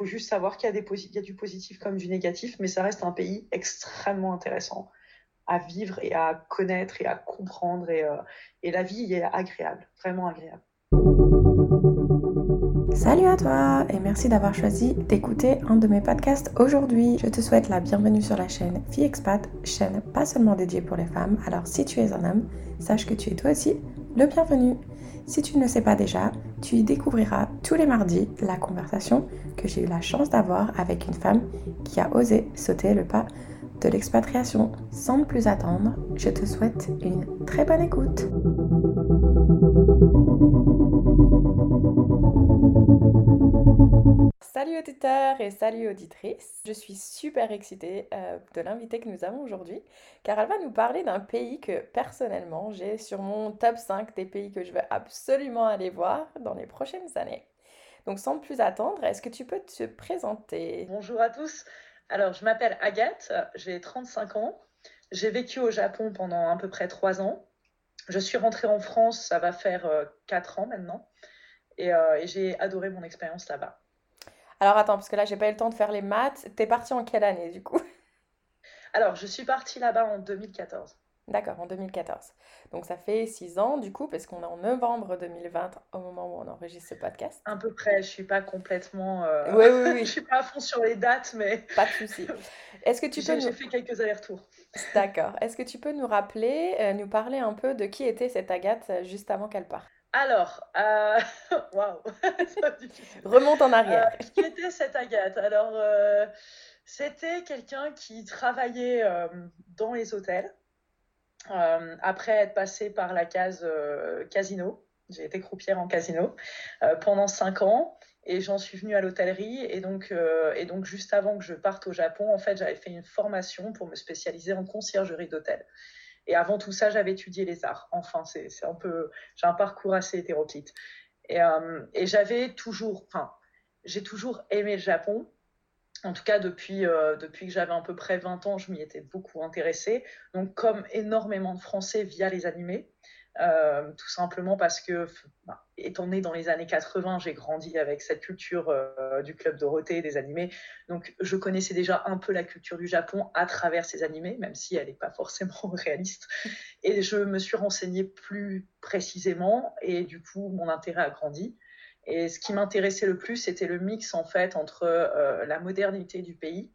faut juste savoir qu'il y, a du positif comme du négatif, mais ça reste un pays extrêmement intéressant à vivre et à connaître et à comprendre. Et, euh, et la vie est agréable, vraiment agréable. Salut à toi et merci d'avoir choisi d'écouter un de mes podcasts aujourd'hui. Je te souhaite la bienvenue sur la chaîne Fille Expat, chaîne pas seulement dédiée pour les femmes. Alors si tu es un homme, sache que tu es toi aussi le bienvenu. Si tu ne le sais pas déjà, tu y découvriras tous les mardis la conversation que j'ai eu la chance d'avoir avec une femme qui a osé sauter le pas de l'expatriation. Sans plus attendre, je te souhaite une très bonne écoute. Salut auditeurs et salut auditrices. Je suis super excitée euh, de l'invité que nous avons aujourd'hui car elle va nous parler d'un pays que personnellement j'ai sur mon top 5 des pays que je veux absolument aller voir dans les prochaines années. Donc sans plus attendre, est-ce que tu peux te présenter? Bonjour à tous. Alors, je m'appelle Agathe, j'ai 35 ans. J'ai vécu au Japon pendant à peu près 3 ans. Je suis rentrée en France, ça va faire 4 euh, ans maintenant. Euh, et, j'ai adoré mon expérience là-bas. Alors attends, parce que là, j'ai pas eu le temps de faire les maths. T'es partie en quelle année du coup? Alors, je suis partie là-bas en 2014. D'accord, en 2014. Donc ça fait six ans du coup, parce qu'on est en novembre 2020 au moment où on enregistre ce podcast. À peu près, je suis pas complètement. Euh... Oui, oui, oui. je suis pas à fond sur les dates, mais. Pas de souci. Est-ce que tu peux. J'ai fait quelques allers-retours. D'accord. Est-ce que tu peux nous rappeler, euh, nous parler un peu de qui était cette Agathe euh, juste avant qu'elle parte? Alors, euh... waouh, remonte en arrière. Euh, qui était cette Agathe? Alors, euh, c'était quelqu'un qui travaillait euh, dans les hôtels. Après être passé par la case casino, j'ai été croupière en casino pendant cinq ans et j'en suis venue à l'hôtellerie et donc et donc juste avant que je parte au Japon, en fait, j'avais fait une formation pour me spécialiser en conciergerie d'hôtel. Et avant tout ça, j'avais étudié les arts. Enfin, c'est un peu, j'ai un parcours assez hétéroclite. Et, euh, j'avais toujours, j'ai toujours aimé le Japon. En tout cas, depuis, euh, depuis que j'avais à peu près 20 ans, je m'y étais beaucoup intéressée. Donc, comme énormément de Français via les animés, euh, tout simplement parce que, bah, étant né dans les années 80, j'ai grandi avec cette culture euh, du club Dorothée, des animés. Donc, je connaissais déjà un peu la culture du Japon à travers ces animés, même si elle n'est pas forcément réaliste. Et je me suis renseignée plus précisément, et du coup, mon intérêt a grandi. Et ce qui m'intéressait le plus, c'était le mix en fait entre euh, la modernité du pays,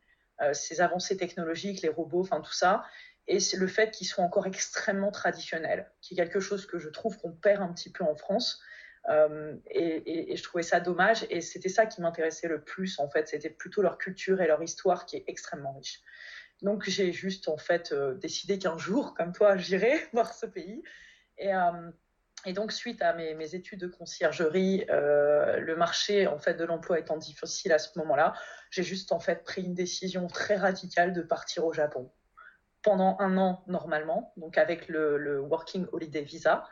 ses avancées technologiques, les robots, enfin tout ça, et c'est le fait qu'ils soient encore extrêmement traditionnels, qui est quelque chose que je trouve qu'on perd un petit peu en France. Euh, et, je trouvais ça dommage, et c'était ça qui m'intéressait le plus en fait, c'était plutôt leur culture et leur histoire qui est extrêmement riche. Donc j'ai juste en fait euh, décidé qu'un jour, comme toi, j'irai voir ce pays. Et, euh, et donc, suite à mes, mes études de conciergerie, le marché en fait de l'emploi étant difficile à ce moment-là, j'ai juste en fait pris une décision très radicale de partir au Japon pendant un an normalement, donc avec le, le Working Holiday Visa,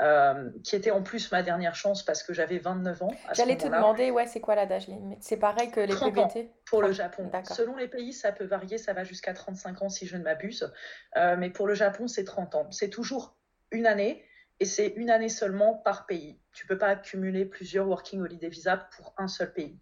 euh, qui était en plus ma dernière chance parce que j'avais 29 ans. J'allais te demander, ouais, c'est quoi la limite C'est pareil que les 30 PVT ans pour le Japon. Selon les pays, ça peut varier, ça va jusqu'à 35 ans si je ne m'abuse, euh, mais pour le Japon, c'est 30 ans. C'est toujours une année et c'est une année seulement par pays. Tu peux pas accumuler plusieurs Working Holiday Visa pour un seul pays.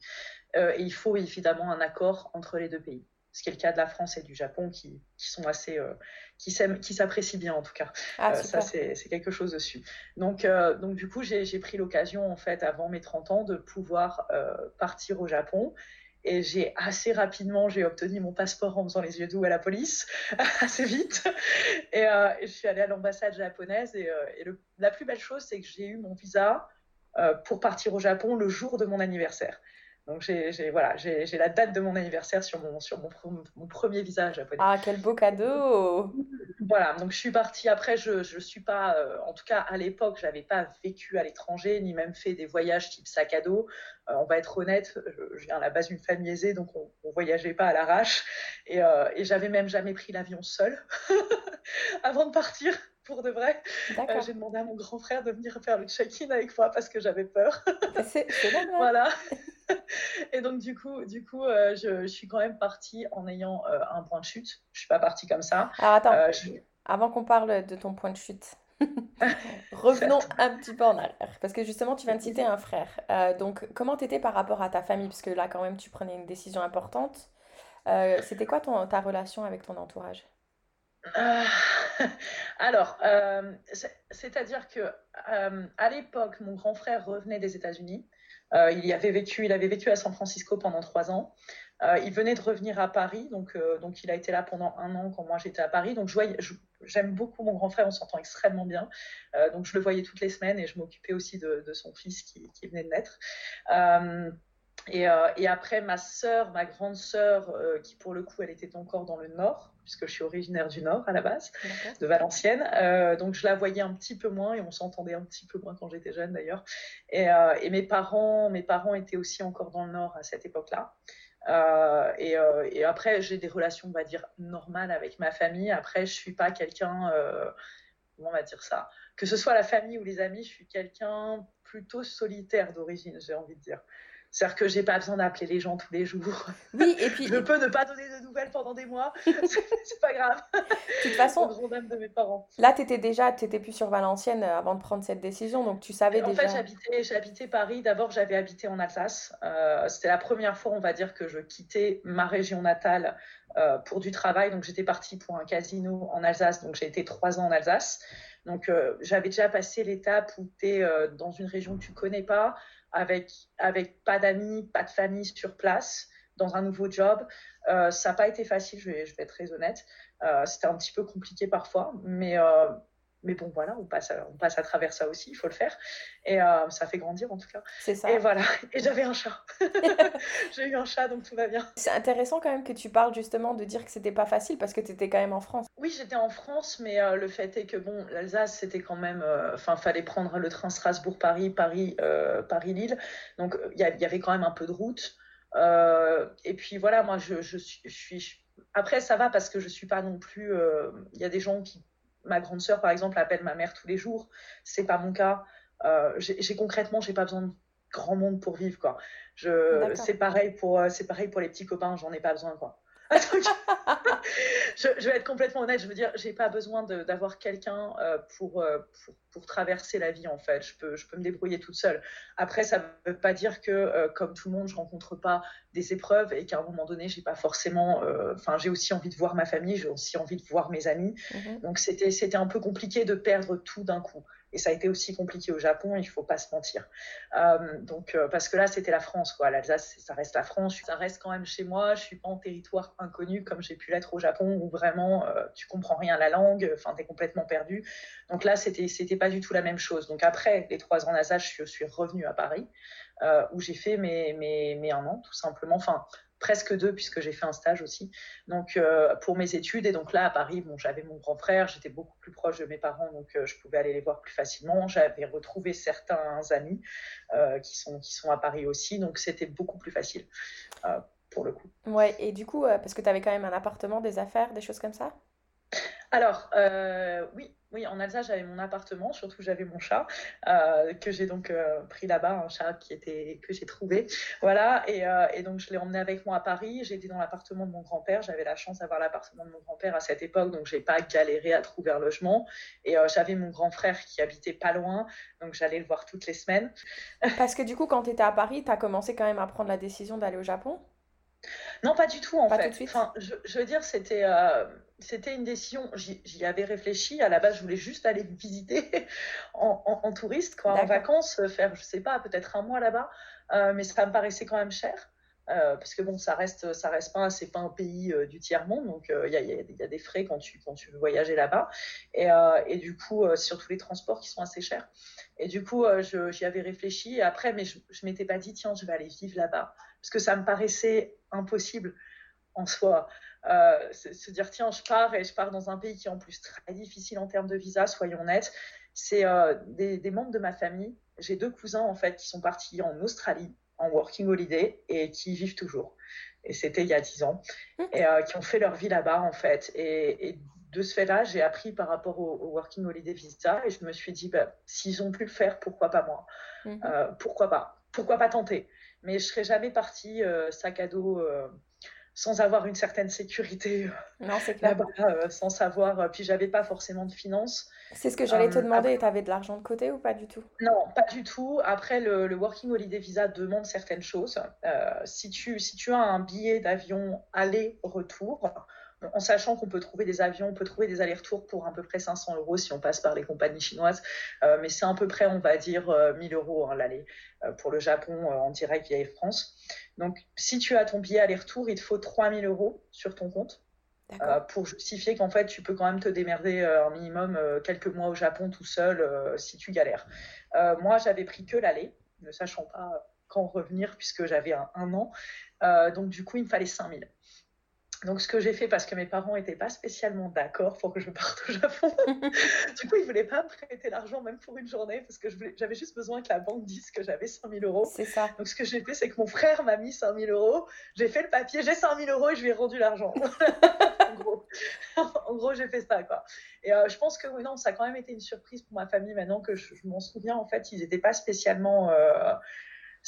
Euh, et il faut évidemment un accord entre les deux pays. Ce qui est le cas de la France et du Japon qui, qui sont assez, euh, qui s'apprécient bien en tout cas. Ah, euh, ça c'est quelque chose dessus. Donc, euh, donc du coup j'ai pris l'occasion en fait avant mes 30 ans de pouvoir partir au Japon. Et j'ai assez rapidement, j'ai obtenu mon passeport en faisant les yeux doux à la police, assez vite. Et, et, je suis allée à l'ambassade japonaise. Et, et le, la plus belle chose, c'est que j'ai eu mon visa pour partir au Japon le jour de mon anniversaire. Donc j'ai voilà, j'ai la date de mon anniversaire sur mon, sur mon, mon, premier visa japonais. Ah, quel beau cadeau Voilà, donc je suis partie. Après, je ne suis pas, euh, en tout cas à l'époque, je n'avais pas vécu à l'étranger, ni même fait des voyages type sac à dos. Euh, on va être honnête, je, je, viens à la base d'une famille aisée, donc on ne voyageait pas à l'arrache. Et, euh, et j'avais même jamais pris l'avion seule avant de partir pour de vrai. Euh, j'ai demandé à mon grand frère de venir faire le check-in avec moi parce que j'avais peur. C'est Voilà. Et donc, du coup, du coup euh, je, je, suis quand même partie en ayant euh, un point de chute. Je suis pas partie comme ça. Alors, attends, je... avant qu'on parle de ton point de chute, Revenons un petit peu en arrière, parce que justement, tu viens de citer un frère. Euh, donc, comment t'étais par rapport à ta famille? Parce que là, quand même, tu prenais une décision importante. Euh, c'était quoi ton, ta relation avec ton entourage? Euh, alors, euh, c'est- c'est-à-dire que euh, à l'époque, mon grand frère revenait des États-Unis. Euh, il y avait vécu, il avait vécu à San Francisco pendant trois ans. Euh, il venait de revenir à Paris, donc, euh, donc il a été là pendant un an quand moi j'étais à Paris. Donc j'aime beaucoup mon grand frère, on s'entend extrêmement bien. Donc je le voyais toutes les semaines et je m'occupais aussi de, son fils qui venait de naître. Euh, et, et après, ma sœur, ma grande sœur, euh, qui pour le coup, elle était encore dans le Nord, puisque je suis originaire du Nord à la base, de Valenciennes. Euh, donc je la voyais un petit peu moins et on s'entendait un petit peu moins quand j'étais jeune d'ailleurs. Et, euh, et mes parents, mes parents étaient aussi encore dans le Nord à cette époque-là. Euh, et, et après, j'ai des relations, on va dire, normales avec ma famille. Après, je suis pas quelqu'un, comment on va dire ça, que ce soit la famille ou les amis, je suis quelqu'un plutôt solitaire d'origine, j'ai envie de dire. C'est-à-dire que j'ai pas besoin d'appeler les gens tous les jours. Oui, et puis, Je peux ne pas donner de nouvelles pendant des mois, c'est pas grave. de toute façon, de mes parents. là, tu étais déjà, tu plus sur Valenciennes euh, avant de prendre cette décision, donc tu savais En fait, déjà. j'habitais, j'habitais Paris. D'abord, j'avais habité en Alsace. Euh, c'était la première fois, on va dire, que je quittais ma région natale euh, pour du travail. Donc, j'étais partie pour un casino en Alsace. Donc, j'ai été trois ans en Alsace. Donc, euh, j'avais déjà passé l'étape où tu es dans une région que tu connais pas, avec, pas d'amis, pas de famille sur place, dans un nouveau job. Euh, ça n'a pas été facile, je vais, je vais être très honnête. Euh, c'était un petit peu compliqué parfois, mais, euh, mais bon, voilà, on passe, à, on passe à travers ça aussi, il faut le faire. Et euh, ça fait grandir en tout cas. C'est ça. Et voilà, et j'avais un chat. J'ai eu un chat, donc tout va bien. C'est intéressant quand même que tu parles justement de dire que c'était pas facile parce que tu étais quand même en France. Oui, j'étais en France, mais euh, le fait est que bon, l'Alsace, c'était quand même, euh, enfin, fallait prendre le train Strasbourg-Paris, Paris, euh, Paris-Lille. Donc, il y, avait quand même un peu de route. Euh, et puis voilà, moi, je, je suis, je suis- Après, ça va parce que je suis pas non plus. euh, Il y a des gens qui, ma grande sœur, par exemple, appelle ma mère tous les jours. C'est pas mon cas. Euh, j'ai concrètement, j'ai pas besoin de grand monde pour vivre, quoi. C'est pareil pour, euh, c'est pareil pour les petits copains. J'en ai pas besoin, quoi. Je, je vais être complètement honnête, je veux dire, j'ai pas besoin d'avoir quelqu'un euh, pour, euh, pour, pour traverser la vie en fait. Je peux, je peux me débrouiller toute seule. Après, ça veut pas dire que, euh, comme tout le monde, je rencontre pas des épreuves et qu'à un moment donné, j'ai pas forcément. euh, Enfin, j'ai aussi envie de voir ma famille, j'ai aussi envie de voir mes amis. Mhm. Donc c'était c'était un peu compliqué de perdre tout d'un coup. Et ça a été aussi compliqué au Japon, il faut pas se mentir. Euh, donc euh, parce que là c'était la France quoi, l'Alsace ça reste la France, ça reste quand même chez moi, je suis pas en territoire inconnu comme j'ai pu l'être au Japon où vraiment euh, tu comprends rien à la langue, enfin es complètement perdu. Donc là c'était c'était pas du tout la même chose. Donc après les trois ans en Alsace, je suis, revenue à Paris euh, où j'ai fait mes, mes, mes un an tout simplement, enfin presque deux puisque j'ai fait un stage aussi. Donc euh, pour mes études. Et donc là à Paris bon j'avais mon grand frère j'étais beaucoup plus proche de mes parents donc euh, je pouvais aller les voir plus facilement. J'avais retrouvé certains amis euh, qui sont qui sont à Paris aussi. Donc c'était beaucoup plus facile pour le coup. Ouais, et du coup, parce que tu avais quand même un appartement, des affaires, des choses comme ça? alors euh, oui oui en Alsace j'avais mon appartement surtout j'avais mon chat euh, que j'ai donc euh, pris là-bas un chat qui était que j'ai trouvé. Voilà et, euh, et donc je l'ai emmené avec moi à Paris. J'étais dans l'appartement de mon grand-père. J'avais la chance d'avoir l'appartement de mon grand-père à cette époque donc j'ai pas galéré à trouver un logement. Et j'avais mon grand frère qui habitait pas loin donc j'allais le voir toutes les semaines. Parce que du coup, quand tu étais à Paris, tu as commencé quand même à prendre la décision d'aller au Japon? Non, pas du tout en Pas fait. Enfin, je, je veux dire, c'était euh, c'était une décision. J'y avais réfléchi. À la base, je voulais juste aller visiter en, en- en touriste, quoi, en vacances, euh, faire, je sais pas, peut-être un mois là-bas. Euh, mais ça me paraissait quand même cher. Euh, parce que bon, ça reste, ça reste pas, c'est pas un pays euh, du tiers monde, donc euh, il y, a, y a- il y a des frais quand tu, quand tu veux voyager là-bas, et, et du coup, surtout les transports qui sont assez chers. Et du coup, j'y avais réfléchi et après, mais je, je m'étais pas dit, tiens, je vais aller vivre là-bas, parce que ça me paraissait impossible en soi. Euh, se, dire, tiens, je pars et je pars dans un pays qui est en plus très difficile en termes de visa, soyons nets. C'est euh, des, des membres de ma famille. J'ai deux cousins en fait qui sont partis en Australie en working holiday et qui y vivent toujours. Et c'était il y a 10 ans. Et euh, qui ont fait leur vie là-bas en fait. Et, et de ce fait-là, j'ai appris par rapport au, au working holiday visa et je me suis dit, bah, s'ils ont pu le faire, pourquoi pas moi? Mhm. Pourquoi pas? Pourquoi pas tenter? Mais je serais jamais partie euh, sac à dos. euh, sans avoir une certaine sécurité non, c'est clair. là-bas, sans savoir. Puis j'avais pas forcément de finances. C'est ce que j'allais te demander. Tu avais de l'argent de côté ou pas du tout? Non, pas du tout. Après, le, le Working Holiday Visa demande certaines choses. si, tu, si tu as un billet d'avion aller-retour, en sachant qu'on peut trouver des avions, on peut trouver des allers-retours pour à peu près 500 euros si on passe par les compagnies chinoises, euh, mais c'est à peu près, on va dire, 1000 euh, euros hein, l'aller euh, pour le Japon en direct via Air France. Donc, si tu as ton billet aller-retour, il te faut 3000 euros sur ton compte. pour justifier qu'en fait tu peux quand même te démerder un minimum quelques mois au Japon tout seul si tu galères. moi j'avais pris que l'aller, ne sachant pas quand revenir puisque j'avais un, un, an. donc du coup il me fallait 5000. Donc, ce que j'ai fait, parce que mes parents n'étaient pas spécialement d'accord pour que je parte au Japon, du coup, ils ne voulaient pas me prêter l'argent, même pour une journée, parce que j'avais juste besoin que la banque dise que j'avais 5000 euros. C'est ça. Donc, ce que j'ai fait, c'est que mon frère m'a mis 5000 euros, j'ai fait le papier, j'ai 5000 euros et je lui ai rendu l'argent. en gros, en gros j'ai fait ça, quoi. Et euh, je pense que, oui, non, ça a quand même été une surprise pour ma famille, maintenant que je, m'en souviens, en fait, ils n'étaient pas spécialement. Euh,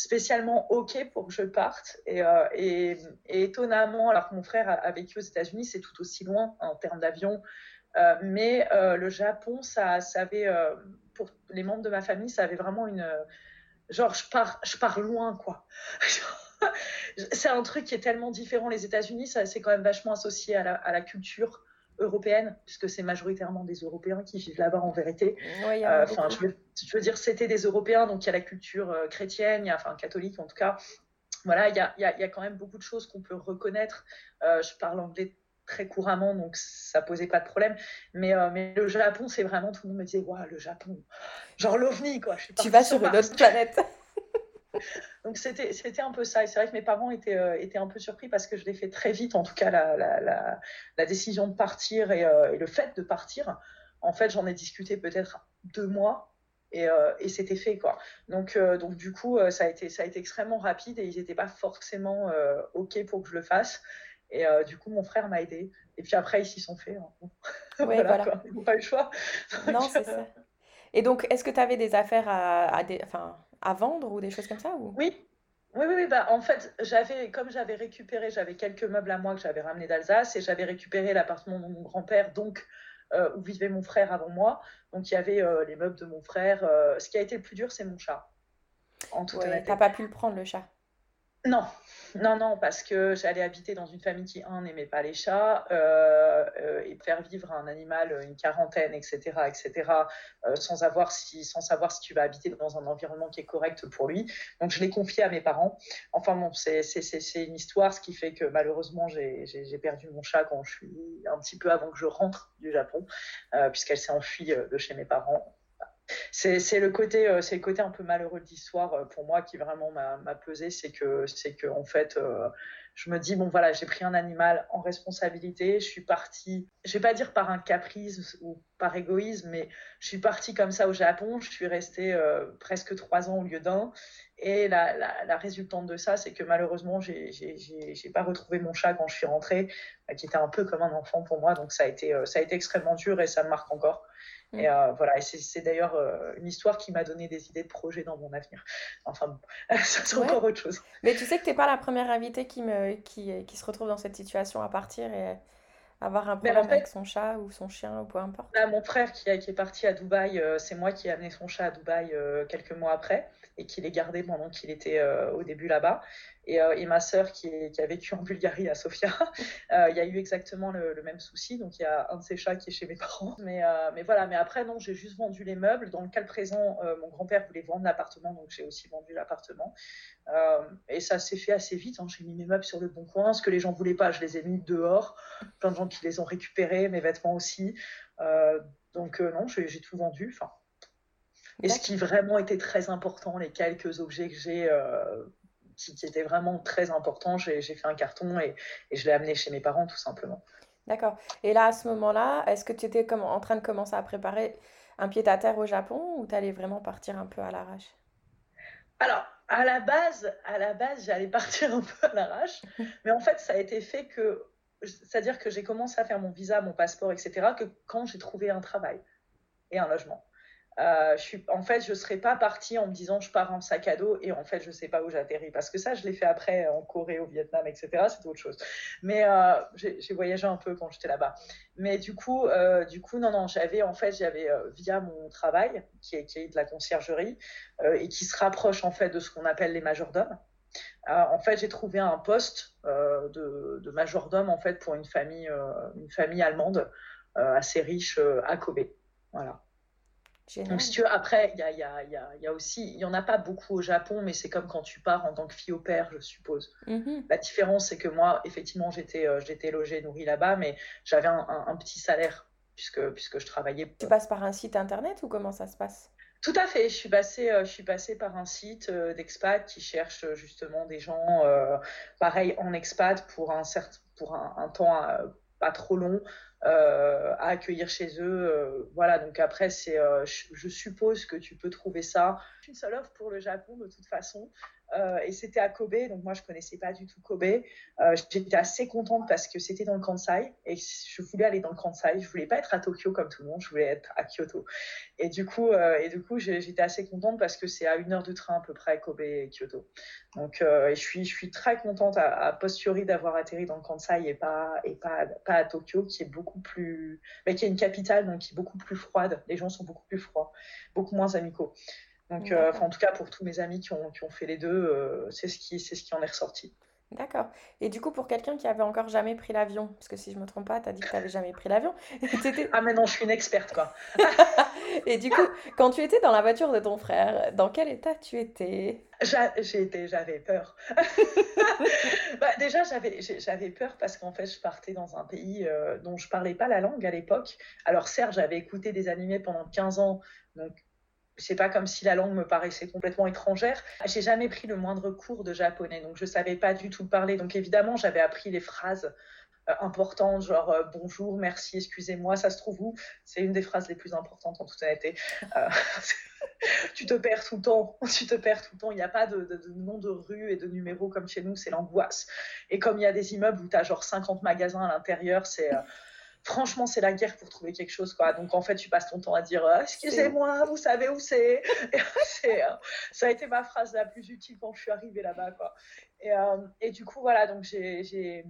spécialement OK pour que je parte. Euh, et, étonnamment, alors que mon frère a, vécu aux États-Unis, c'est tout aussi loin en termes d'avion. Euh, mais euh, le Japon, ça, avait, pour les membres de ma famille, ça avait vraiment une. Genre, je pars, je pars loin, quoi. c'est un truc qui est tellement différent. Les États-Unis, c'est quand même vachement associé à la culture européenne, puisque c'est majoritairement des Européens qui vivent là-bas en vérité. Euh, enfin, je, veux, dire, c'était des Européens, donc il y a la culture euh, chrétienne, y a, enfin catholique en tout cas. Voilà, il y a, y a, quand même beaucoup de choses qu'on peut reconnaître. Euh, je parle anglais très couramment, donc ça posait pas de problème. Mais, mais le Japon, c'est vraiment, tout le monde me disait, waouh, le Japon, genre l'OVNI, quoi. tu vas sur une autre planète. Donc c'était, c'était un peu ça. Et c'est vrai que mes parents étaient, euh, étaient un peu surpris parce que je l'ai fait très vite, en tout cas la, la, la, décision de partir euh, et, le fait de partir. En fait, j'en ai discuté peut-être deux mois et, euh, et c'était fait. quoi. Donc, donc du coup, ça, a été, ça a été extrêmement rapide et ils n'étaient pas forcément OK pour que je le fasse. Et du coup, mon frère m'a aidé. Et puis après, ils s'y sont fait. Hein. voilà, Ils n'ont pas eu le choix. non, c'est ça. Et donc, est-ce que tu avais des affaires à, à des... enfin, à vendre ou des choses comme ça ou... Oui, oui, oui, bah, en fait, j'avais, comme j'avais récupéré, j'avais quelques meubles à moi que j'avais ramenés d'Alsace et j'avais récupéré l'appartement de mon grand-père, donc euh, où vivait mon frère avant moi. Donc il y avait euh, les meubles de mon frère. Euh, ce qui a été le plus dur, c'est mon chat. En tout ouais, T'as pas pu le prendre le chat? Non, non, non, parce que j'allais habiter dans une famille qui, un, n'aimait pas les chats, euh, euh, et faire vivre un animal une quarantaine, etc., etc., euh, sans, avoir si, sans savoir si tu vas habiter dans un environnement qui est correct pour lui. Donc, je l'ai confié à mes parents. Enfin, bon, c'est une histoire, ce qui fait que malheureusement, j'ai perdu mon chat quand je suis un petit peu avant que je rentre du Japon, puisqu'elle s'est enfuie de chez mes parents c'est le côté euh, c'est le côté un peu malheureux de l'histoire euh, pour moi qui vraiment m'a pesé. C'est que c'est que en fait euh, je me dis bon voilà j'ai pris un animal en responsabilité. Je suis partie je vais pas dire par un caprice ou par égoïsme mais je suis partie comme ça au Japon. Je suis restée presque trois ans au lieu d'un. Et la, la, résultante de ça c'est que malheureusement j'ai pas retrouvé mon chat quand je suis rentrée qui était un peu comme un enfant pour moi. Donc ça a été ça a été extrêmement dur et ça me marque encore et mm. euh, voilà, et c'est d'ailleurs euh, une histoire qui m'a donné des idées de projets dans mon avenir. Enfin bon, ça c'est encore autre chose. Mais tu sais que tu n'es pas la première invitée qui, me, qui, qui, se retrouve dans cette situation à partir et avoir un problème avec son chat ou son chien ou peu importe. Là, mon frère qui, qui est parti à Dubaï, euh, c'est moi qui ai amené son chat à Dubaï quelques mois après et qui l'ai gardé pendant qu'il était au début là-bas. Euh, et, ma sœur qui, a vécu en Bulgarie à Sofia, euh, il y a eu exactement le, même souci. Donc il y a un de ces chats qui est chez mes parents. Mais, euh, mais voilà, mais après, non, j'ai juste vendu les meubles. Dans le cas présent, mon grand-père voulait vendre l'appartement, donc j'ai aussi vendu l'appartement. et ça s'est fait assez vite. Hein. J'ai mis mes meubles sur le bon coin. Ce que les gens voulaient pas, je les ai mis dehors. Plein de gens qui les ont récupérés, mes vêtements aussi. donc non, j'ai tout vendu. Enfin, et ce qui vraiment était très important, les quelques objets que j'ai qui, était vraiment très important. J'ai fait un carton et, je l'ai amené chez mes parents tout simplement. D'accord. Et là, à ce moment-là, est-ce que tu étais comme en train de commencer à préparer un pied-à-terre au Japon ou tu allais vraiment partir un peu à l'arrache? Alors, à la base, à la base, j'allais partir un peu à l'arrache, mais en fait, ça a été fait que, c'est-à-dire que j'ai commencé à faire mon visa, mon passeport, etc., que quand j'ai trouvé un travail et un logement. Euh, en fait, je ne serais pas partie en me disant je pars en sac à dos et en fait, je ne sais pas où j'atterris. Parce que ça, je l'ai fait après en Corée, au Vietnam, etc. C'est autre chose. Mais euh, j'ai voyagé un peu quand j'étais là-bas. Mais du coup, euh, du coup, non, non, j'avais en fait, j'avais via mon travail, qui est, qui de la conciergerie, et qui se rapproche en fait de ce qu'on appelle les majordomes. en fait, j'ai trouvé un poste de, de, majordome en fait pour une famille, une famille allemande assez riche à Kobe. Voilà. Donc, si tu veux, après, il y a, y, a, y a, aussi, il n'y en a pas beaucoup au Japon, mais c'est comme quand tu pars en tant que fille au père, je suppose. Mm-hmm. La différence, c'est que moi, effectivement, j'étais euh, j'étais logée, nourrie là-bas, mais j'avais un, un, petit salaire puisque, puisque je travaillais. Tu passes par un site internet ou comment ça se passe? Tout à fait. Je suis passée, euh, je suis passée par un site euh, d'expat qui cherche justement des gens, pareil, en expat pour un, certain, pour un, un temps pas trop long, euh, à accueillir chez eux. Euh, voilà, donc après, c'est, euh, je, suppose que tu peux trouver ça. Une seule offre pour le Japon de toute façon. Euh, et c'était à Kobe, donc moi je connaissais pas du tout Kobe. Euh, j'étais assez contente parce que c'était dans le Kansai et je voulais aller dans le Kansai. Je voulais pas être à Tokyo comme tout le monde, je voulais être à Kyoto. Et du coup, euh, et du coup, j'étais assez contente parce que c'est à une heure de train à peu près Kobe et Kyoto. Donc, je suis, je suis très contente à, à posteriori d'avoir atterri dans le Kansai et pas et pas pas à Tokyo, qui est beaucoup plus, mais qui est une capitale donc qui est beaucoup plus froide. Les gens sont beaucoup plus froids, beaucoup moins amicaux. Donc, euh, en tout cas, pour tous mes amis qui ont, qui ont fait les deux, euh, c'est ce, qui, ce qui en est ressorti. D'accord. Et du coup, pour quelqu'un qui avait encore jamais pris l'avion, parce que si je me trompe pas, tu as dit que tu n'avais jamais pris l'avion. ah, mais non, je suis une experte, quoi. et du coup, quand tu étais dans la voiture de ton frère, dans quel état tu étais? J'avais peur. bah, déjà, j'avais peur parce qu'en fait, je partais dans un pays euh, dont je parlais pas la langue à l'époque. Alors, certes, j'avais écouté des animés pendant 15 ans, donc c'est pas comme si la langue me paraissait complètement étrangère. J'ai jamais pris le moindre cours de japonais, donc je savais pas du tout parler. Donc évidemment, j'avais appris les phrases euh, importantes, genre euh, bonjour, merci, excusez-moi, ça se trouve où? C'est une des phrases les plus importantes en toute honnêteté. Euh, tu te perds tout le temps, tu te perds tout le temps. Il n'y a pas de, de, de, nom de rue et de numéro comme chez nous, c'est l'angoisse. Et comme il y a des immeubles où tu as genre 50 magasins à l'intérieur, c'est franchement, c'est la guerre pour trouver quelque chose, quoi. Donc, en fait, tu passes ton temps à dire euh, Excusez-moi, vous savez où c'est euh, Ça a été ma phrase la plus utile quand je suis arrivée là-bas, quoi. Et, euh, et, du coup, voilà, donc j'ai.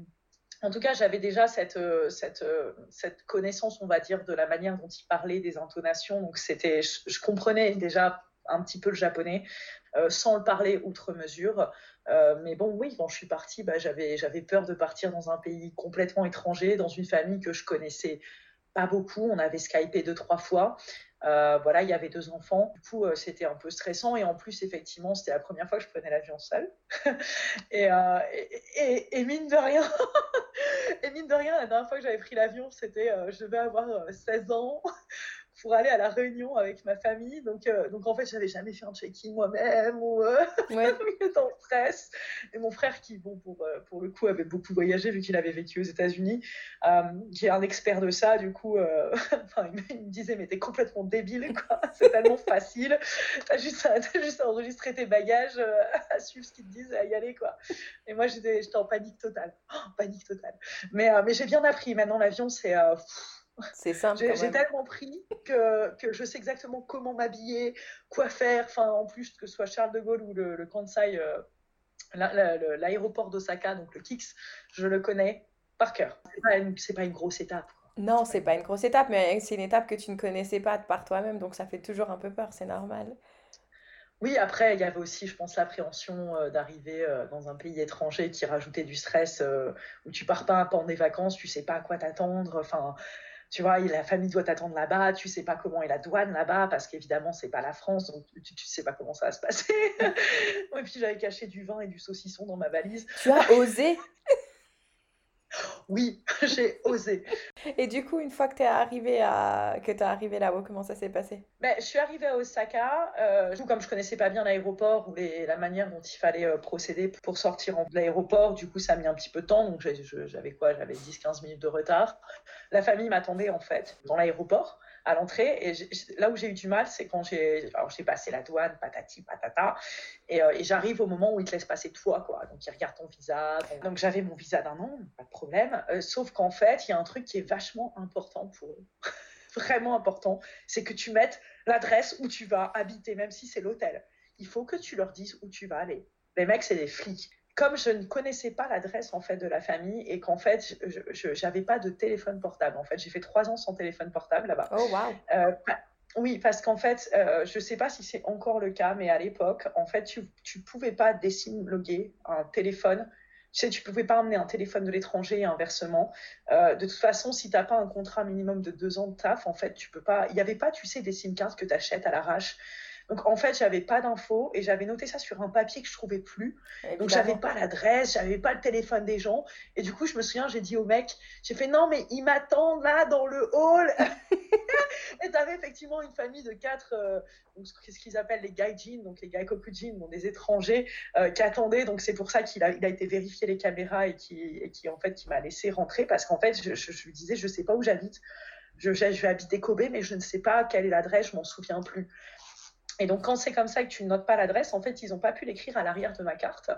En tout cas, j'avais déjà cette, cette, cette connaissance, on va dire, de la manière dont il parlait, des intonations. Donc, c'était, je, comprenais déjà un petit peu le japonais, sans le parler outre mesure. Euh, mais bon, oui, quand je suis partie, bah, j'avais, peur de partir dans un pays complètement étranger, dans une famille que je connaissais pas beaucoup. On avait Skypé deux, trois fois. Euh, voilà, il y avait deux enfants. Du coup, euh, c'était un peu stressant. Et en plus, effectivement, c'était la première fois que je prenais l'avion seule. et, et, et, mine de rien, et mine de rien, la dernière fois que j'avais pris l'avion, c'était, je devais avoir 16 ans pour aller à la réunion avec ma famille. Donc, euh, donc en fait, j'avais jamais fait un check-in moi-même ou euh, ouais. dans le stress. Et mon frère, qui, bon, pour, euh, pour le coup, avait beaucoup voyagé vu qu'il avait vécu aux États-Unis, euh, qui est un expert de ça, du coup, enfin, il, me disait, mais t'es complètement débile, quoi. C'est tellement facile. T'as juste, à, juste à enregistrer tes bagages, à suivre ce qu'ils te disent, à y aller, quoi. Et moi, j'étais en panique totale. Oh, panique totale. Mais, mais j'ai bien appris. Maintenant, l'avion, c'est. C'est simple. J'ai tellement pris que, que, je sais exactement comment m'habiller, quoi faire. Enfin, en plus, que ce soit Charles de Gaulle ou le, le Kansai, euh, l'aéroport d'Osaka, donc le KIX, je le connais par cœur. C'est pas, une, pas une grosse étape. Non, c'est pas une grosse étape, mais c'est une étape que tu ne connaissais pas par toi-même, donc ça fait toujours un peu peur, c'est normal. Oui, après, il y avait aussi, je pense, l'appréhension euh, d'arriver euh, dans un pays étranger qui rajoutait du stress, où tu pars pas pendant des vacances, tu sais pas à quoi t'attendre. Enfin, tu vois, la famille doit t'attendre là-bas, tu sais pas comment est la douane là-bas, parce qu'évidemment, c'est pas la France, donc tu, tu sais pas comment ça va se passer. et puis j'avais caché du vin et du saucisson dans ma valise. Tu as osé oui, j'ai osé. Et du coup, une fois que tu es arrivé à que es arrivé là-haut, comment ça s'est passé? Ben, Je suis arrivée à Osaka. Euh, comme je connaissais pas bien l'aéroport ou les, la manière dont il fallait euh, procéder pour sortir de l'aéroport, du coup, ça a mis un petit peu de temps. Donc, j'avais quoi? J'avais 10-15 minutes de retard. La famille m'attendait en fait dans l'aéroport à l'entrée. Et là où j'ai eu du mal, c'est quand j'ai j'ai passé la douane, patati patata, et, euh, j'arrive au moment où ils te laissent passer toi, quoi. Donc ils regardent ton visa. Donc j'avais mon visa d'un an, pas de problème. Euh, sauf qu'en fait, il y a un truc qui est vachement important pour eux, vraiment important, c'est que tu mettes l'adresse où tu vas habiter, même si c'est l'hôtel. Il faut que tu leur dises où tu vas aller. Les mecs, c'est des flics. Comme je ne connaissais pas l'adresse en fait de la famille et qu'en fait je n'avais pas de téléphone portable. En fait, j'ai fait trois ans sans téléphone portable là-bas. Oh wow. Euh, oui, parce qu'en fait, euh, je ne sais pas si c'est encore le cas, mais à l'époque, en fait, tu ne pouvais pas loguer un téléphone. Tu sais, tu pouvais pas emmener un téléphone de l'étranger et inversement. Euh, de toute façon, si tu n'as pas un contrat minimum de deux ans de taf, en fait, tu peux pas. Il n'y avait pas, tu sais, des SIM cards que tu achètes à l'arrache. Donc en fait, j'avais pas d'infos et j'avais noté ça sur un papier que je trouvais plus. Donc j'avais pas l'adresse, j'avais pas le téléphone des gens. Et du coup, je me souviens, j'ai dit au mec, j'ai fait non, mais ils m'attendent là dans le hall. et t'avais effectivement une famille de quatre, euh, ce qu'ils appellent les gaijin, donc les gaikokujin, donc des étrangers euh, qui attendaient. Donc c'est pour ça qu'il a, il a été vérifié les caméras et qui, et qui en fait, qui m'a laissé rentrer parce qu'en fait, je, je, je, lui disais, je sais pas où j'habite. Je, je, vais habiter Kobe, mais je ne sais pas quelle est l'adresse, je m'en souviens plus. Et donc, quand c'est comme ça que tu ne notes pas l'adresse, en fait, ils n'ont pas pu l'écrire à l'arrière de ma carte.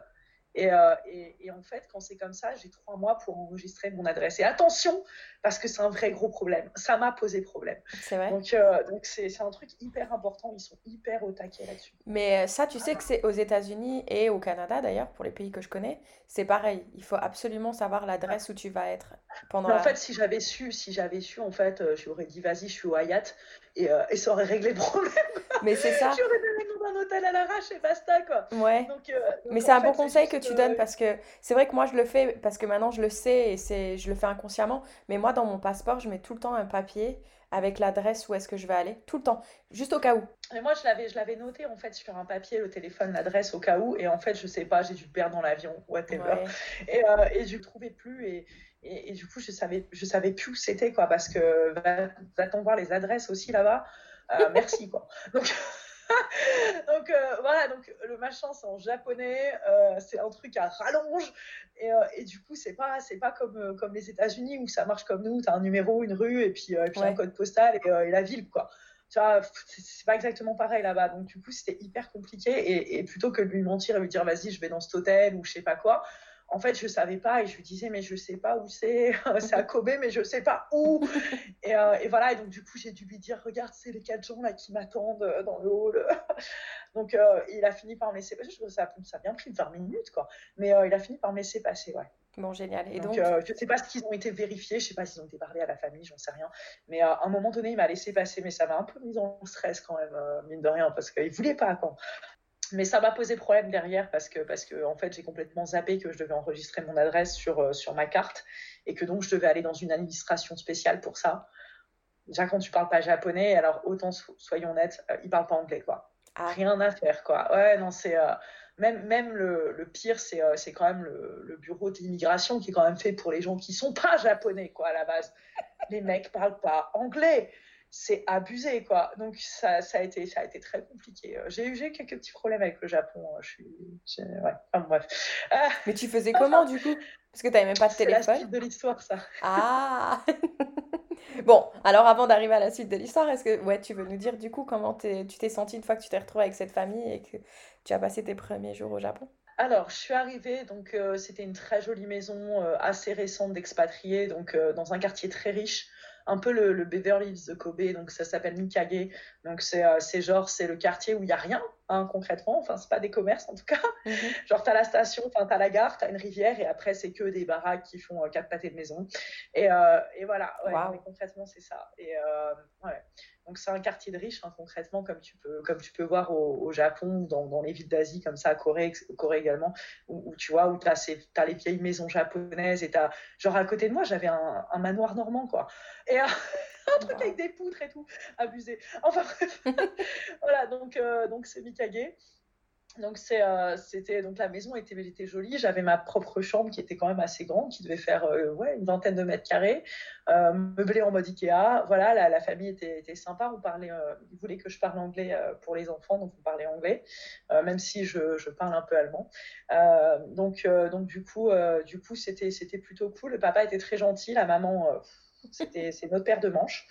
Euh, et, en fait, quand c'est comme ça, j'ai trois mois pour enregistrer mon adresse. Et attention, parce que c'est un vrai gros problème. Ça m'a posé problème. C'est vrai. Donc, euh, donc c'est, un truc hyper important. Ils sont hyper au taquet là-dessus. Mais euh, ça, tu sais que c'est aux États-Unis et au Canada d'ailleurs, pour les pays que je connais, c'est pareil. Il faut absolument savoir l'adresse où tu vas être pendant. En fait, si j'avais su, si j'avais su, en fait, j'aurais dit vas-y, je suis au Hyatt et, et ça aurait réglé le problème. Mais c'est ça. j'aurais donné un hôtel à l'arrache et basta quoi. Ouais. Donc, Mais c'est un bon conseil que tu donnes parce que c'est vrai que moi je le fais parce que maintenant je le sais et c'est je le fais inconsciemment. Mais moi dans mon passeport je mets tout le temps un papier avec l'adresse où est-ce que je vais aller, tout le temps, juste au cas où. Et moi, je l'avais, je l'avais noté en fait sur un papier, le téléphone, l'adresse au cas où, et en fait, je sais pas, j'ai dû le perdre dans l'avion, whatever. Et, euh, et je le trouvais plus, et, et, du coup, je savais, je savais plus où c'était, quoi, parce que va-t-on voir les adresses aussi là-bas? Euh, Merci, quoi. Donc. donc euh, voilà, donc le machin c'est en japonais, euh, c'est un truc à rallonge et, euh, et du coup c'est pas c'est pas comme comme les États-Unis où ça marche comme nous, tu as un numéro, une rue et puis, et puis un code postal et, et, la ville quoi. Tu vois, c'est pas exactement pareil là-bas. Donc du coup c'était hyper compliqué et, et, plutôt que de lui mentir et lui dire vas-y je vais dans cet hôtel ou je sais pas quoi, en fait, je savais pas et je lui disais, mais je sais pas où c'est. c'est à Kobe, mais je sais pas où. et, euh, et, voilà, et donc du coup, j'ai dû lui dire, regarde, c'est les quatre gens là qui m'attendent euh, dans le hall. donc, euh, il a fini par me laisser passer. Ça, ça a bien pris 20 minutes, quoi. Mais il a fini par me laisser passer, ouais. Bon, génial. Et donc, donc je sais pas s'ils ont été vérifiés, je sais pas s'ils ont été parlés à la famille, j'en sais rien. Mais à un moment donné, il m'a laissé passer, mais ça m'a un peu mis en stress quand même, mine de rien, parce qu'il voulait pas, quoi. Mais ça m'a posé problème derrière parce que, parce que en fait, j'ai complètement zappé que je devais enregistrer mon adresse sur, euh, sur ma carte et que donc je devais aller dans une administration spéciale pour ça. Déjà, quand tu parles pas japonais, alors autant soyons honnêtes, euh, ils parlent pas anglais, quoi. Ah. Rien à faire, quoi. Ouais, non, c'est. Euh, même, même le, le pire, c'est c'est quand même le, le bureau d'immigration qui est quand même fait pour les gens qui sont pas japonais, quoi, à la base. Les mecs parlent pas anglais c'est abusé quoi. Donc ça, ça, a été, ça a été très compliqué. Euh, j'ai eu, j'ai quelques petits problèmes avec le Japon. Euh, je suis, ouais. enfin, bref. Ah. Mais tu faisais comment du coup? Parce que tu n'avais même pas de téléphone. C'est la suite de l'histoire ça. Ah Bon, alors avant d'arriver à la suite de l'histoire, est-ce que ouais, tu veux nous dire du coup comment tu t'es senti une fois que tu t'es retrouvée avec cette famille et que tu as passé tes premiers jours au Japon? Alors, je suis arrivée, donc euh, c'était une très jolie maison assez récente d'expatriés, donc dans un quartier très riche un peu le, le, Beverly Hills de Kobe, donc ça s'appelle Mikage. Donc c'est euh, genre, c'est le quartier où il n'y a rien, hein, concrètement. Enfin, c'est pas des commerces en tout cas. Mhm. Genre, tu as la station, tu as la gare, tu as une rivière et après, c'est que des baraques qui font euh, quatre pâtés de maison. Et, euh, et voilà, ouais, concrètement, c'est ça. Et ouais. Donc c'est un quartier de riches, hein, concrètement, comme tu peux, comme tu peux voir au, Japon, dans, dans les villes d'Asie, comme ça, à Corée, Corée également, où, tu vois, où tu as, as, les vieilles maisons japonaises, et tu genre à côté de moi, j'avais un, manoir normand, quoi. Et un truc avec des poutres et tout, abusé. Enfin voilà, donc euh, donc c'est Mikage. Donc euh, c'était donc la maison était, était jolie. J'avais ma propre chambre qui était quand même assez grande, qui devait faire euh, ouais, une vingtaine de mètres carrés, euh, meublée en mode Ikea. Voilà, la, la famille était, était, sympa. On parlait, ils voulaient que je parle anglais pour les enfants, donc on parlait anglais, même si je, je, parle un peu allemand. donc donc du coup du coup c'était c'était plutôt cool. Le papa était très gentil, la maman c'était c'est notre paire de manches.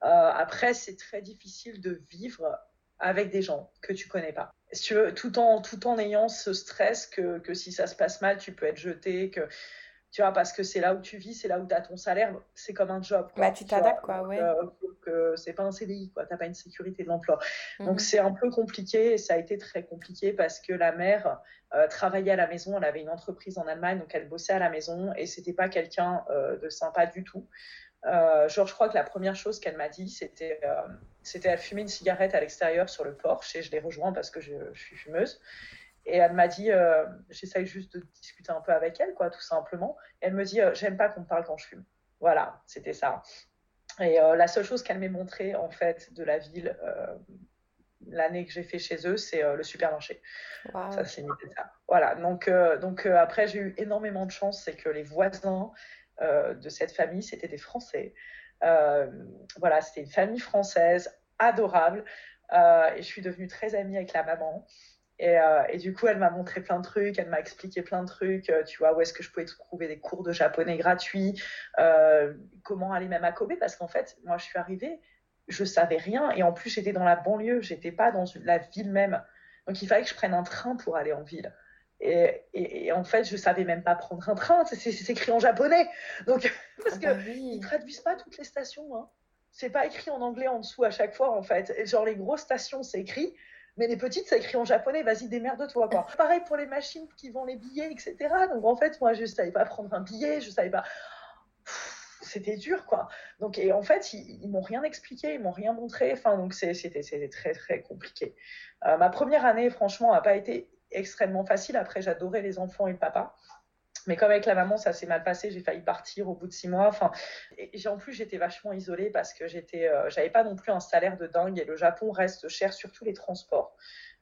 après c'est très difficile de vivre avec des gens que tu connais pas. Si tu veux, tout en, tout en ayant ce stress que, que si ça se passe mal, tu peux être jeté, que tu vois, parce que c'est là où tu vis, c'est là où tu as ton salaire, c'est comme un job. Quoi, bah, tu t'adaptes, quoi, ouais. Euh, c'est pas un CDI, quoi, t'as pas une sécurité de l'emploi. Donc mhm. c'est un peu compliqué, et ça a été très compliqué parce que la mère euh, travaillait à la maison, elle avait une entreprise en Allemagne, donc elle bossait à la maison, et c'était pas quelqu'un euh, de sympa du tout. Genre, je crois que la première chose qu'elle m'a dit, c'était, c'était elle fumait une cigarette à l'extérieur sur le porche, et je l'ai rejoint parce que je, je suis fumeuse. Et elle m'a dit, euh, j'essaye juste de discuter un peu avec elle, quoi, tout simplement. elle me dit, euh, j'aime pas qu'on me parle quand je fume. Voilà, c'était ça. Et euh, la seule chose qu'elle m'ait montré, en fait, de la ville, l'année que j'ai fait chez eux, c'est le supermarché. Ça, c'est ça. Voilà, donc, donc après, j'ai eu énormément de chance, c'est que les voisins de cette famille, c'était des Français. voilà, c'était une famille française adorable. et je suis devenue très amie avec la maman. Euh, et, du coup, elle m'a montré plein de trucs, elle m'a expliqué plein de trucs, euh, tu vois, où est-ce que je pouvais trouver des cours de japonais gratuits, euh, comment aller même à Kobe, parce qu'en fait, moi, je suis arrivée, je savais rien, et en plus, j'étais dans la banlieue, j'étais pas dans la ville même. Donc, il fallait que je prenne un train pour aller en ville. Et, et, en fait, je savais même pas prendre un train, c'est écrit en japonais. Donc, parce ah bah qu'ils ne traduisent pas toutes les stations. Hein. C'est pas écrit en anglais en dessous à chaque fois, en fait. genre, les grosses stations, c'est écrit. Mais les petites, ça écrit en japonais, vas-y, démerde-toi. Quoi. Pareil pour les machines qui vendent les billets, etc. Donc en fait, moi, je ne savais pas prendre un billet, je ne savais pas. C'était dur, quoi. Donc, et en fait, ils, ne m'ont rien expliqué, ils m'ont rien montré. Enfin, donc c'était très, très compliqué. Euh, ma première année, franchement, n'a pas été extrêmement facile. Après, j'adorais les enfants et le papa. Mais comme avec la maman, ça s'est mal passé, j'ai failli partir au bout de six mois. Enfin, et en plus, j'étais vachement isolée parce que j'étais, euh, j'avais pas non plus un salaire de dingue et le Japon reste cher, surtout les transports.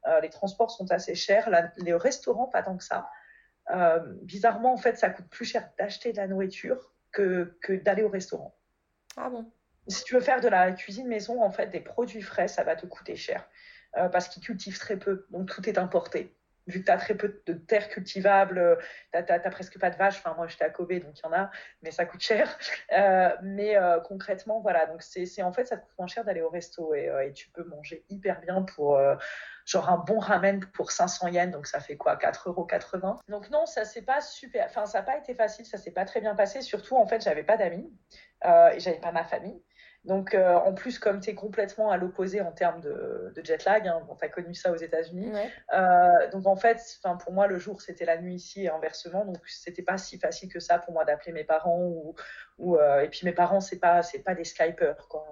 Euh, les transports sont assez chers, les restaurants pas tant que ça. Euh, bizarrement, en fait, ça coûte plus cher d'acheter de la nourriture que, que d'aller au restaurant. Ah bon? Si tu veux faire de la cuisine maison, en fait, des produits frais, ça va te coûter cher parce qu'ils cultivent très peu, donc tout est importé vu que tu as très peu de terres cultivables, tu n'as presque pas de vaches. Enfin, moi, j'étais à Kobe, donc il y en a, mais ça coûte cher. Euh, mais euh, concrètement, voilà. Donc, c'est en fait, ça te coûte moins cher d'aller au resto et, euh, tu peux manger hyper bien pour genre un bon ramen pour 500 yens. Donc, ça fait quoi? 4,80 euros Donc, non, ça c'est pas super. Enfin, ça n'a pas été facile. Ça s'est pas très bien passé. Surtout, en fait, j'avais pas d'amis et j'avais pas ma famille. Donc, euh, en plus, comme tu es complètement à l'opposé en termes de, jet lag, hein, tu as connu ça aux États-Unis. Euh, donc, en fait, pour moi, le jour, c'était la nuit ici et inversement. Donc, c'était pas si facile que ça pour moi d'appeler mes parents. Ou, ou euh, et puis, mes parents, c'est pas, pas des Skypers. Quoi.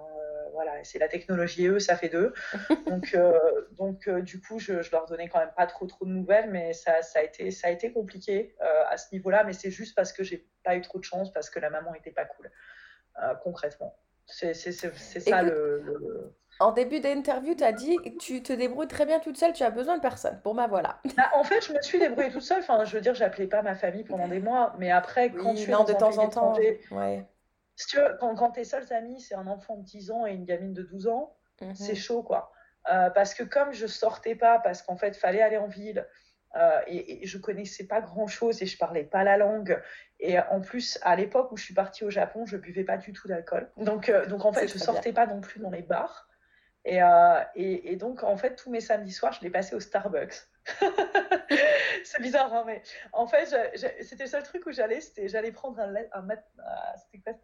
voilà, c'est la technologie et eux, ça fait deux. donc, donc du coup, je, je, leur donnais quand même pas trop, trop de nouvelles, mais ça, ça, a, été, ça a été compliqué à ce niveau-là. Mais c'est juste parce que j'ai pas eu trop de chance, parce que la maman était pas cool, concrètement. C'est ça le, En début d'interview, tu as dit tu te débrouilles très bien toute seule, tu as besoin de personne. Bon, bah voilà. Bah, en fait, je me suis débrouillée toute seule. Enfin, je veux dire, j'appelais pas ma famille pendant des mois. Mais après, quand tu es de temps en temps. Ouais. Si tu veux, quand, quand tes seuls amis, c'est un enfant de 10 ans et une gamine de 12 ans, mhm. c'est chaud, quoi. Euh, parce que comme je sortais pas, parce qu'en fait, fallait aller en ville, euh, et, et, je connaissais pas grand chose et je parlais pas la langue. Et en plus, à l'époque où je suis partie au Japon, je buvais pas du tout d'alcool. Donc, euh, donc en fait, je sortais pas non plus dans les bars. Et, euh, et, et, donc, en fait, tous mes samedis soirs, je les passais au Starbucks. c'est bizarre, hein, mais en fait, c'était le seul truc où j'allais, c'était j'allais prendre un, un, mat,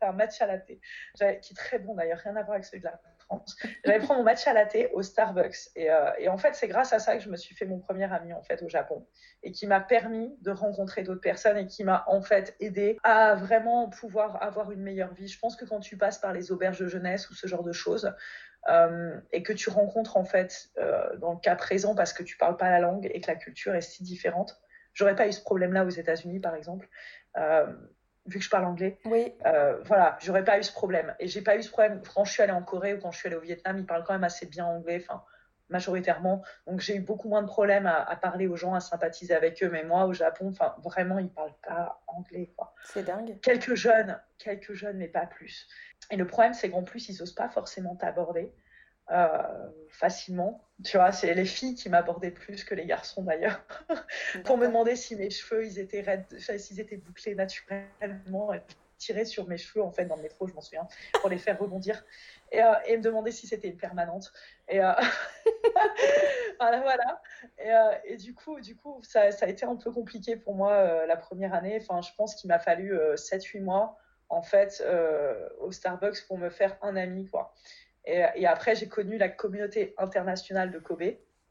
un matcha latte, qui est très bon d'ailleurs, rien à voir avec celui de la France. J'allais prendre mon matcha latte au Starbucks. Et, euh, et en fait, c'est grâce à ça que je me suis fait mon premier ami en fait au Japon et qui m'a permis de rencontrer d'autres personnes et qui m'a en fait aidé à vraiment pouvoir avoir une meilleure vie. Je pense que quand tu passes par les auberges de jeunesse ou ce genre de choses, euh, et que tu rencontres en fait euh, dans le cas présent parce que tu parles pas la langue et que la culture est si différente. J'aurais pas eu ce problème-là aux États-Unis, par exemple, vu que je parle anglais. Oui. voilà, j'aurais pas eu ce problème. Et j'ai pas eu ce problème quand je suis allée en Corée ou quand je suis allée au Vietnam, ils parlent quand même assez bien anglais. Enfin, majoritairement. Donc j'ai eu beaucoup moins de problèmes à, à, parler aux gens, à sympathiser avec eux. Mais moi, au Japon, enfin vraiment, ils parlent pas anglais. C'est dingue. Quelques jeunes, quelques jeunes, mais pas plus. Et le problème, c'est qu'en plus, ils n'osent pas forcément t'aborder euh, facilement. Tu vois, c'est les filles qui m'abordaient plus que les garçons d'ailleurs, pour me demander si mes cheveux, ils étaient raides, s'ils étaient bouclés naturellement. tirer sur mes cheveux en fait dans le métro, je m'en souviens, pour les faire rebondir et, euh, et me demander si c'était permanente. Et euh, voilà, voilà. Et, euh, et, du coup, du coup ça, ça, a été un peu compliqué pour moi la première année. Enfin, je pense qu'il m'a fallu 7-8 mois en fait au Starbucks pour me faire un ami quoi. Et, et après, j'ai connu la communauté internationale de Kobe.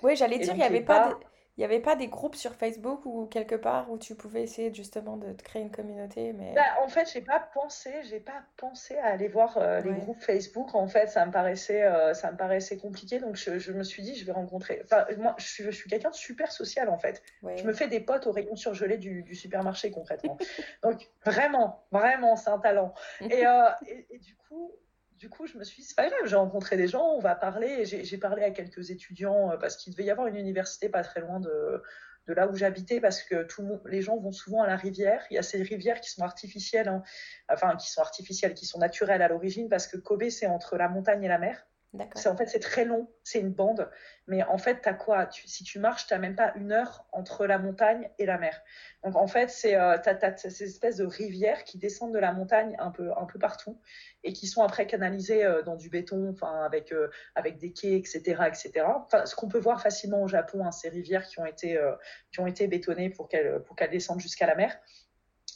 Oui, j'allais dire, il n'y avait pas, de il n'y avait pas des groupes sur Facebook ou quelque part où tu pouvais essayer justement de te créer une communauté mais... Bah, en fait, j'ai pas pensé, pas pensé à aller voir euh, les groupes Facebook. En fait, ça me paraissait, euh, ça me paraissait compliqué. Donc, je, je, me suis dit, je vais rencontrer. Enfin, moi, je suis, je suis quelqu'un de super social en fait. Je me fais des potes au rayon surgelé du, du supermarché concrètement. donc, vraiment, vraiment, c'est un talent. Et, euh, et, et du coup, du coup, je me suis dit, c'est j'ai rencontré des gens, on va parler. J'ai parlé à quelques étudiants euh, parce qu'il devait y avoir une université pas très loin de, de là où j'habitais parce que tout les gens vont souvent à la rivière. Il y a ces rivières qui sont artificielles, hein. enfin qui sont artificielles, qui sont naturelles à l'origine parce que Kobe c'est entre la montagne et la mer. En fait, c'est très long, c'est une bande. Mais en fait, tu as quoi Si tu marches, tu même pas une heure entre la montagne et la mer. Donc, en fait, c'est euh, tu as, ces espèces de rivières qui descendent de la montagne un peu, un peu partout et qui sont après canalisées euh, dans du béton, avec, euh, avec des quais, etc. etc. Ce qu'on peut voir facilement au Japon, hein, ces rivières qui ont été, euh, qui ont été bétonnées pour qu'elles qu'elles descendent jusqu'à la mer.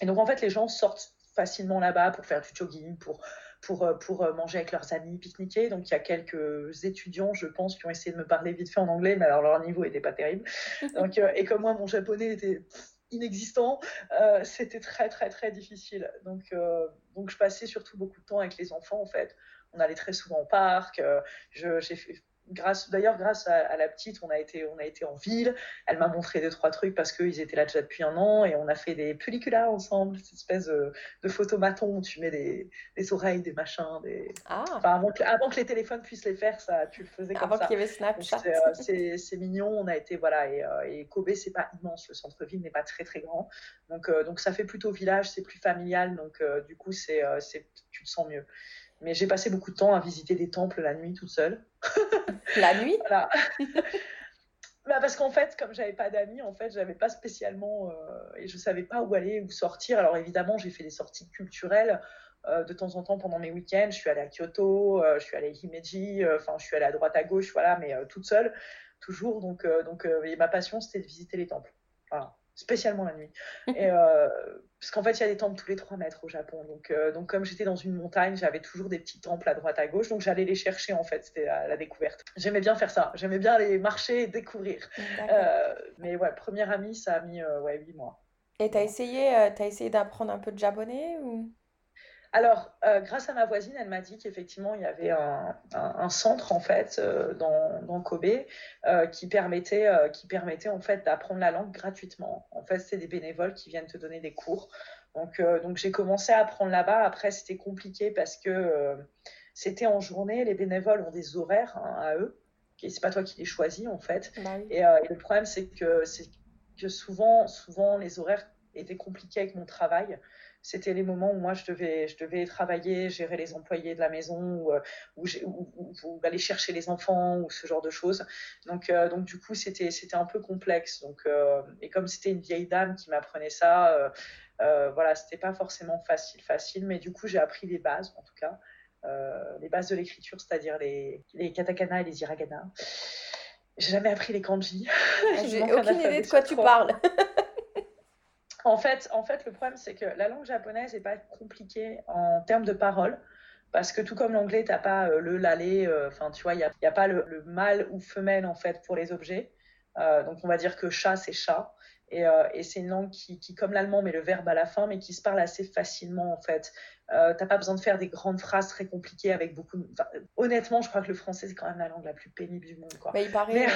Et donc, en fait, les gens sortent facilement là-bas pour faire du jogging, pour pour, euh, pour euh, manger avec leurs amis, pique-niquer. Donc il y a quelques étudiants, je pense, qui ont essayé de me parler vite fait en anglais, mais alors leur niveau n'était pas terrible. Donc, euh, et comme moi, mon japonais était inexistant, euh, c'était très très très difficile. Donc, euh, donc je passais surtout beaucoup de temps avec les enfants en fait. On allait très souvent au parc. Euh, j'ai fait grâce d'ailleurs grâce à, à, la petite on a été on a été en ville. Elle m'a montré deux trois trucs parce qu'ils étaient là déjà depuis un an et on a fait des pelliculas ensemble cette espèce de, de photomaton où tu mets des, des oreilles des machins des ah. enfin, avant, que, avant que les téléphones puissent les faire ça tu le faisais comme avant ça. qu'il y avait Snapchat. Euh, c'est mignon on a été voilà et, euh, et Kobe c'est pas immense le centre-ville n'est pas très très grand. Donc euh, donc ça fait plutôt village c'est plus familial donc euh, du coup c'est c'est tu te sens mieux mais j'ai passé beaucoup de temps à visiter des temples la nuit toute seule. La nuit? Voilà. bah parce qu'en fait, comme j'avais pas d'amis, en fait, j'avais pas spécialement euh, et je savais pas où aller, où sortir. Alors évidemment, j'ai fait des sorties culturelles euh, de temps en temps pendant mes week-ends. Je suis allée à Kyoto, euh, je suis allée à Himeji, enfin, je suis allée à droite à gauche, voilà, mais toute seule, toujours. Donc, donc, ma passion, c'était de visiter les temples. Voilà spécialement la nuit. Et, parce qu'en fait, il y a des temples tous les 3 mètres au Japon. Donc, euh, donc comme j'étais dans une montagne, j'avais toujours des petits temples à droite, à gauche. Donc, j'allais les chercher, en fait. C'était la, la, découverte. J'aimais bien faire ça. J'aimais bien aller marcher et découvrir. Euh, mais ouais, première amie, ça a mis ouais, 8 mois. Et tu as essayé, euh, as essayé d'apprendre un peu de japonais ou? Alors, euh, grâce à ma voisine, elle m'a dit qu'effectivement, il y avait un, un, un, centre, en fait, euh, dans, dans Kobe, euh, qui permettait, qui permettait, en fait, d'apprendre la langue gratuitement. En fait, c'est des bénévoles qui viennent te donner des cours. Donc, donc j'ai commencé à apprendre là-bas. Après, c'était compliqué parce que c'était en journée. Les bénévoles ont des horaires hein, à eux. Et c'est pas toi qui les choisis, en fait. Bah et, et, le problème, c'est que, c'est que souvent, souvent, les horaires étaient compliqués avec mon travail c'était les moments où moi je devais, je devais travailler, gérer les employés de la maison ou, ou, ou, aller chercher les enfants ou ce genre de choses. Donc, euh, donc du coup, c'était, un peu complexe. Donc, euh, et comme c'était une vieille dame qui m'apprenait ça, euh, euh voilà, c'était pas forcément facile, facile, mais du coup, j'ai appris les bases en tout cas. Euh, les bases de l'écriture, c'est-à-dire les, les katakana et les hiragana. J'ai jamais appris les kanji. J'ai aucune idée de quoi tu parles. En fait, en fait, le problème, c'est que la langue japonaise n'est pas compliquée en termes de paroles. Parce que tout comme l'anglais, tu n'as pas euh, le, l'aller, enfin, euh, tu vois, il n'y a, a, pas le, le, mâle ou femelle, en fait, pour les objets. Euh, donc, on va dire que chat, c'est chat. Et, et c'est une langue qui, qui, comme l'allemand, met le verbe à la fin, mais qui se parle assez facilement, en fait. Euh, t'as pas besoin de faire des grandes phrases très compliquées avec beaucoup de... enfin, honnêtement je crois que le français c'est quand même la langue la plus pénible du monde quoi. Bah, il paraît Mais,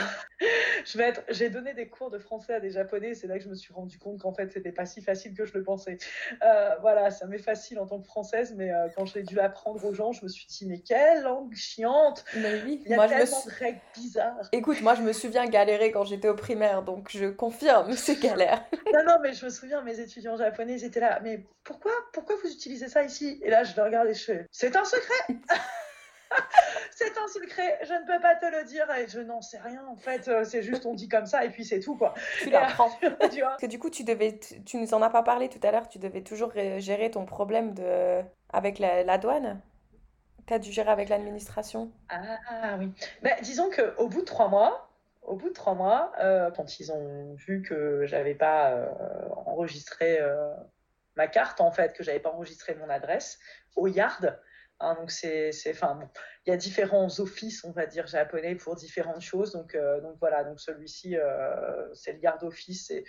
je vais être j'ai donné des cours de français à des japonais c'est là que je me suis rendu compte qu'en fait c'était pas si facile que je le pensais. Euh, voilà ça m'est facile en tant que française mais euh, quand j'ai dû apprendre aux gens je me suis dit mais quelle langue chiante! Mais oui il y a moi, tellement je me suis... de règles bizarres. Écoute moi je me souviens galérer quand j'étais au primaire donc je confirme c'est galère non non mais je me souviens mes étudiants japonais ils étaient là mais pourquoi pourquoi vous utilisez ça ici? Et là je leur regarde c'est un secret c'est un secret, je ne peux pas te le dire et je n'en sais rien en fait. Euh, c'est juste on dit comme ça et puis c'est tout quoi. Tu l'apprends. Parce que du coup, tu devais, tu nous en as pas parlé tout à l'heure, tu devais toujours gérer ton problème de avec la, la douane. Tu as dû gérer avec l'administration. Ah oui. Ben, disons qu'au bout de trois mois, au bout de trois mois, euh, quand ils ont vu que j'avais pas euh, enregistré ma carte en fait, que j'avais pas enregistré mon adresse au Yard, Hein, donc c'est, enfin bon, il y a différents offices, on va dire japonais pour différentes choses. Donc, euh, donc voilà, donc celui-ci, euh, c'est le garde office. Et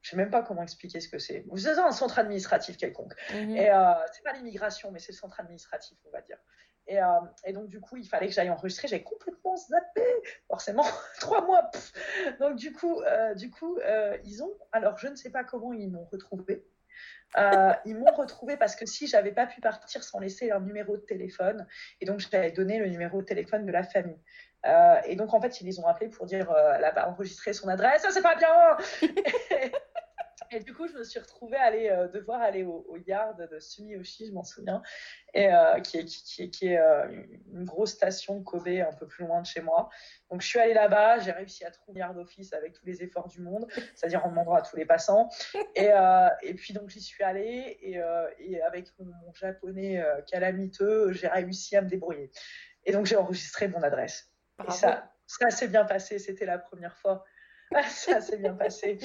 je sais même pas comment expliquer ce que c'est. Vous êtes un centre administratif quelconque. Mhm. Et euh, c'est pas l'immigration, mais c'est le centre administratif, on va dire. Et, euh, et, donc, du coup, il fallait que j'aille enregistrer. J'ai complètement zappé, forcément, trois mois. Donc, du coup, du coup ils ont. Alors, je ne sais pas comment ils m'ont retrouvé. Euh, ils m'ont retrouvé parce que si j'avais pas pu partir sans laisser un numéro de téléphone, et donc j'avais donné le numéro de téléphone de la famille. Euh, et donc en fait, ils les ont appelés pour dire euh, elle a enregistré son adresse, ça c'est pas bien. Et du coup, je me suis retrouvée à aller, euh, devoir aller au, yard de Sumioshi, je m'en souviens, et, euh, qui est, qui, qui est euh, une grosse station de Kobe un peu plus loin de chez moi. Donc, je suis allée là-bas, j'ai réussi à trouver yard office avec tous les efforts du monde, c'est-à-dire en demandant à tous les passants. Et, et puis, donc, j'y suis allée, et, et avec mon, japonais calamiteux, j'ai réussi à me débrouiller. Et donc, j'ai enregistré mon adresse. Et ça, ça s'est bien passé, c'était la première fois. ça s'est bien passé.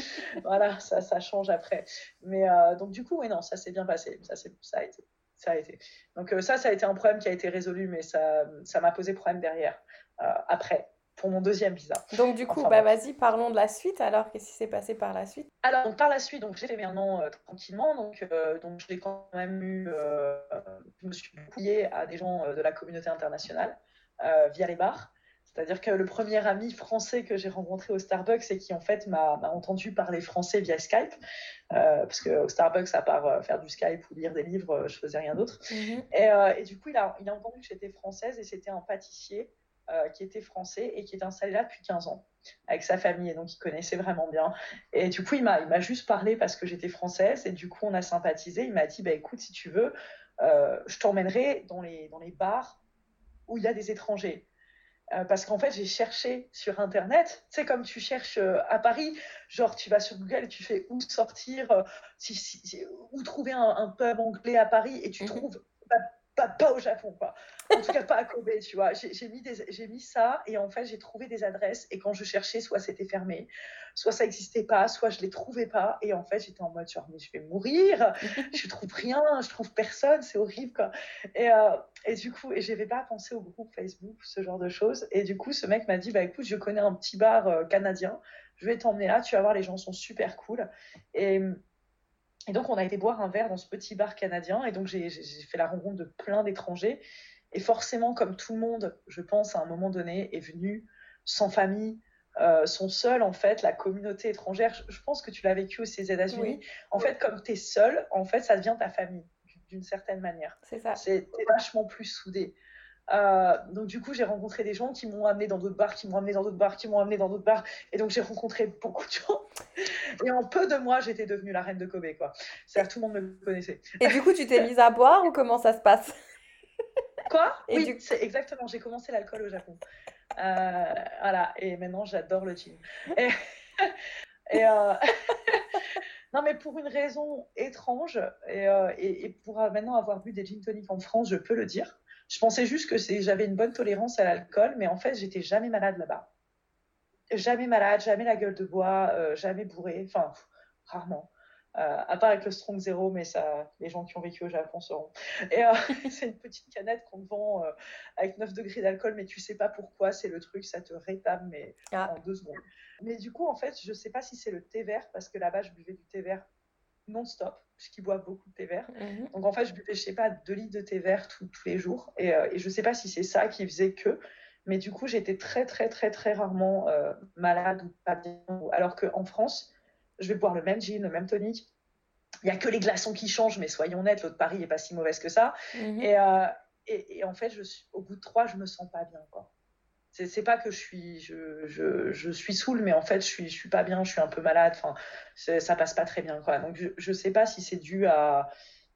voilà, ça, ça change après. Mais euh, donc, du coup, oui, non, ça s'est bien passé. Ça, ça a été. Ça a été. Donc, euh, ça, ça a été un problème qui a été résolu, mais ça m'a posé problème derrière, euh, après, pour mon deuxième visa. Donc, du coup, bah, vas-y, parlons de la suite. Alors, qu'est-ce qui s'est passé par la suite? Alors, donc, par la suite, donc, j'ai fait maintenant tranquillement. Donc, donc j'ai quand même eu. je me suis liée à des gens de la communauté internationale via les bars. C'est-à-dire que le premier ami français que j'ai rencontré au Starbucks et qui en fait m'a entendu parler français via Skype, euh, parce qu'au Starbucks, à part euh, faire du Skype ou lire des livres, euh, je faisais rien d'autre. Mhm. et, du coup, il a, il a entendu que j'étais française et c'était un pâtissier qui était français et qui est installé là depuis 15 ans avec sa famille et donc il connaissait vraiment bien. Et du coup, il m'a juste parlé parce que j'étais française et du coup, on a sympathisé. Il m'a dit, bah, écoute, si tu veux, je t'emmènerai dans les, dans les bars où il y a des étrangers. Euh, parce qu'en fait, j'ai cherché sur Internet, c'est comme tu cherches euh, à Paris, genre tu vas sur Google et tu fais où sortir, euh, si, où trouver un, pub anglais à Paris et tu mhm. trouves pas, pas, au Japon, quoi. En tout cas, pas à Kobe, tu vois. J'ai mis, mis ça et en fait, j'ai trouvé des adresses et quand je cherchais, soit c'était fermé, soit ça n'existait pas, soit je les trouvais pas. Et en fait, j'étais en mode, genre, mais je vais mourir, je trouve rien, je trouve personne, c'est horrible, quoi. Et, euh, et du coup, et j'avais pas pensé au groupe Facebook, ce genre de choses. Et du coup, ce mec m'a dit, bah écoute, je connais un petit bar euh, canadien, je vais t'emmener là, tu vas voir, les gens sont super cool. Et et donc, on a été boire un verre dans ce petit bar canadien. Et donc, j'ai fait la rencontre de plein d'étrangers. Et forcément, comme tout le monde, je pense, à un moment donné, est venu sans famille, euh, sont seuls, en fait, la communauté étrangère. Je, pense que tu l'as vécu aussi aux États-Unis. En fait, comme tu es seul, en fait, ça devient ta famille, d'une certaine manière. C'est ça. C'est vachement plus soudé. Euh, donc du coup, j'ai rencontré des gens qui m'ont amené dans d'autres bars, qui m'ont amené dans d'autres bars, qui m'ont amené dans d'autres bars. Et donc j'ai rencontré beaucoup de gens. Et en peu de mois, j'étais devenue la reine de Kobe, quoi. C'est-à-dire tout le monde me connaissait. Et du coup, tu t'es mise à boire ou comment ça se passe? Quoi? Oui, c'est exactement. J'ai commencé l'alcool au Japon. Euh, voilà. Et maintenant, j'adore le gin. Et, euh, non, mais pour une raison étrange, et, et, et pour maintenant avoir bu des gin toniques en France, je peux le dire. Je pensais juste que j'avais une bonne tolérance à l'alcool, mais en fait, j'étais jamais malade là-bas. Jamais malade, jamais la gueule de bois, euh, jamais bourré, enfin, rarement. Euh, à part avec le Strong Zero, mais ça, les gens qui ont vécu au Japon sauront. Et euh, c'est une petite canette qu'on te vend avec 9 degrés d'alcool, mais tu sais pas pourquoi, c'est le truc, ça te rétame, mais ah. en deux secondes. Mais du coup, en fait, je sais pas si c'est le thé vert, parce que là-bas, je buvais du thé vert non-stop, puisqu'il boit beaucoup de thé vert. Mhm. Donc en fait, je buvais, je sais pas, 2 litres de thé vert tous les jours. Et, euh, et je sais pas si c'est ça qui faisait que. Mais du coup, j'étais très, très, très, très rarement euh, malade ou pas bien. Alors qu'en France, je vais boire le même gin, le même tonic. Il n'y a que les glaçons qui changent, mais soyons honnêtes, l'autre Paris n'est pas si mauvaise que ça. Mhm. Euh, et, et, en fait, je suis, au bout de trois, je me sens pas bien. Quoi c'est pas que je suis je, je, je, suis saoule mais en fait je suis je suis pas bien je suis un peu malade enfin ça passe pas très bien quoi donc je, je sais pas si c'est dû à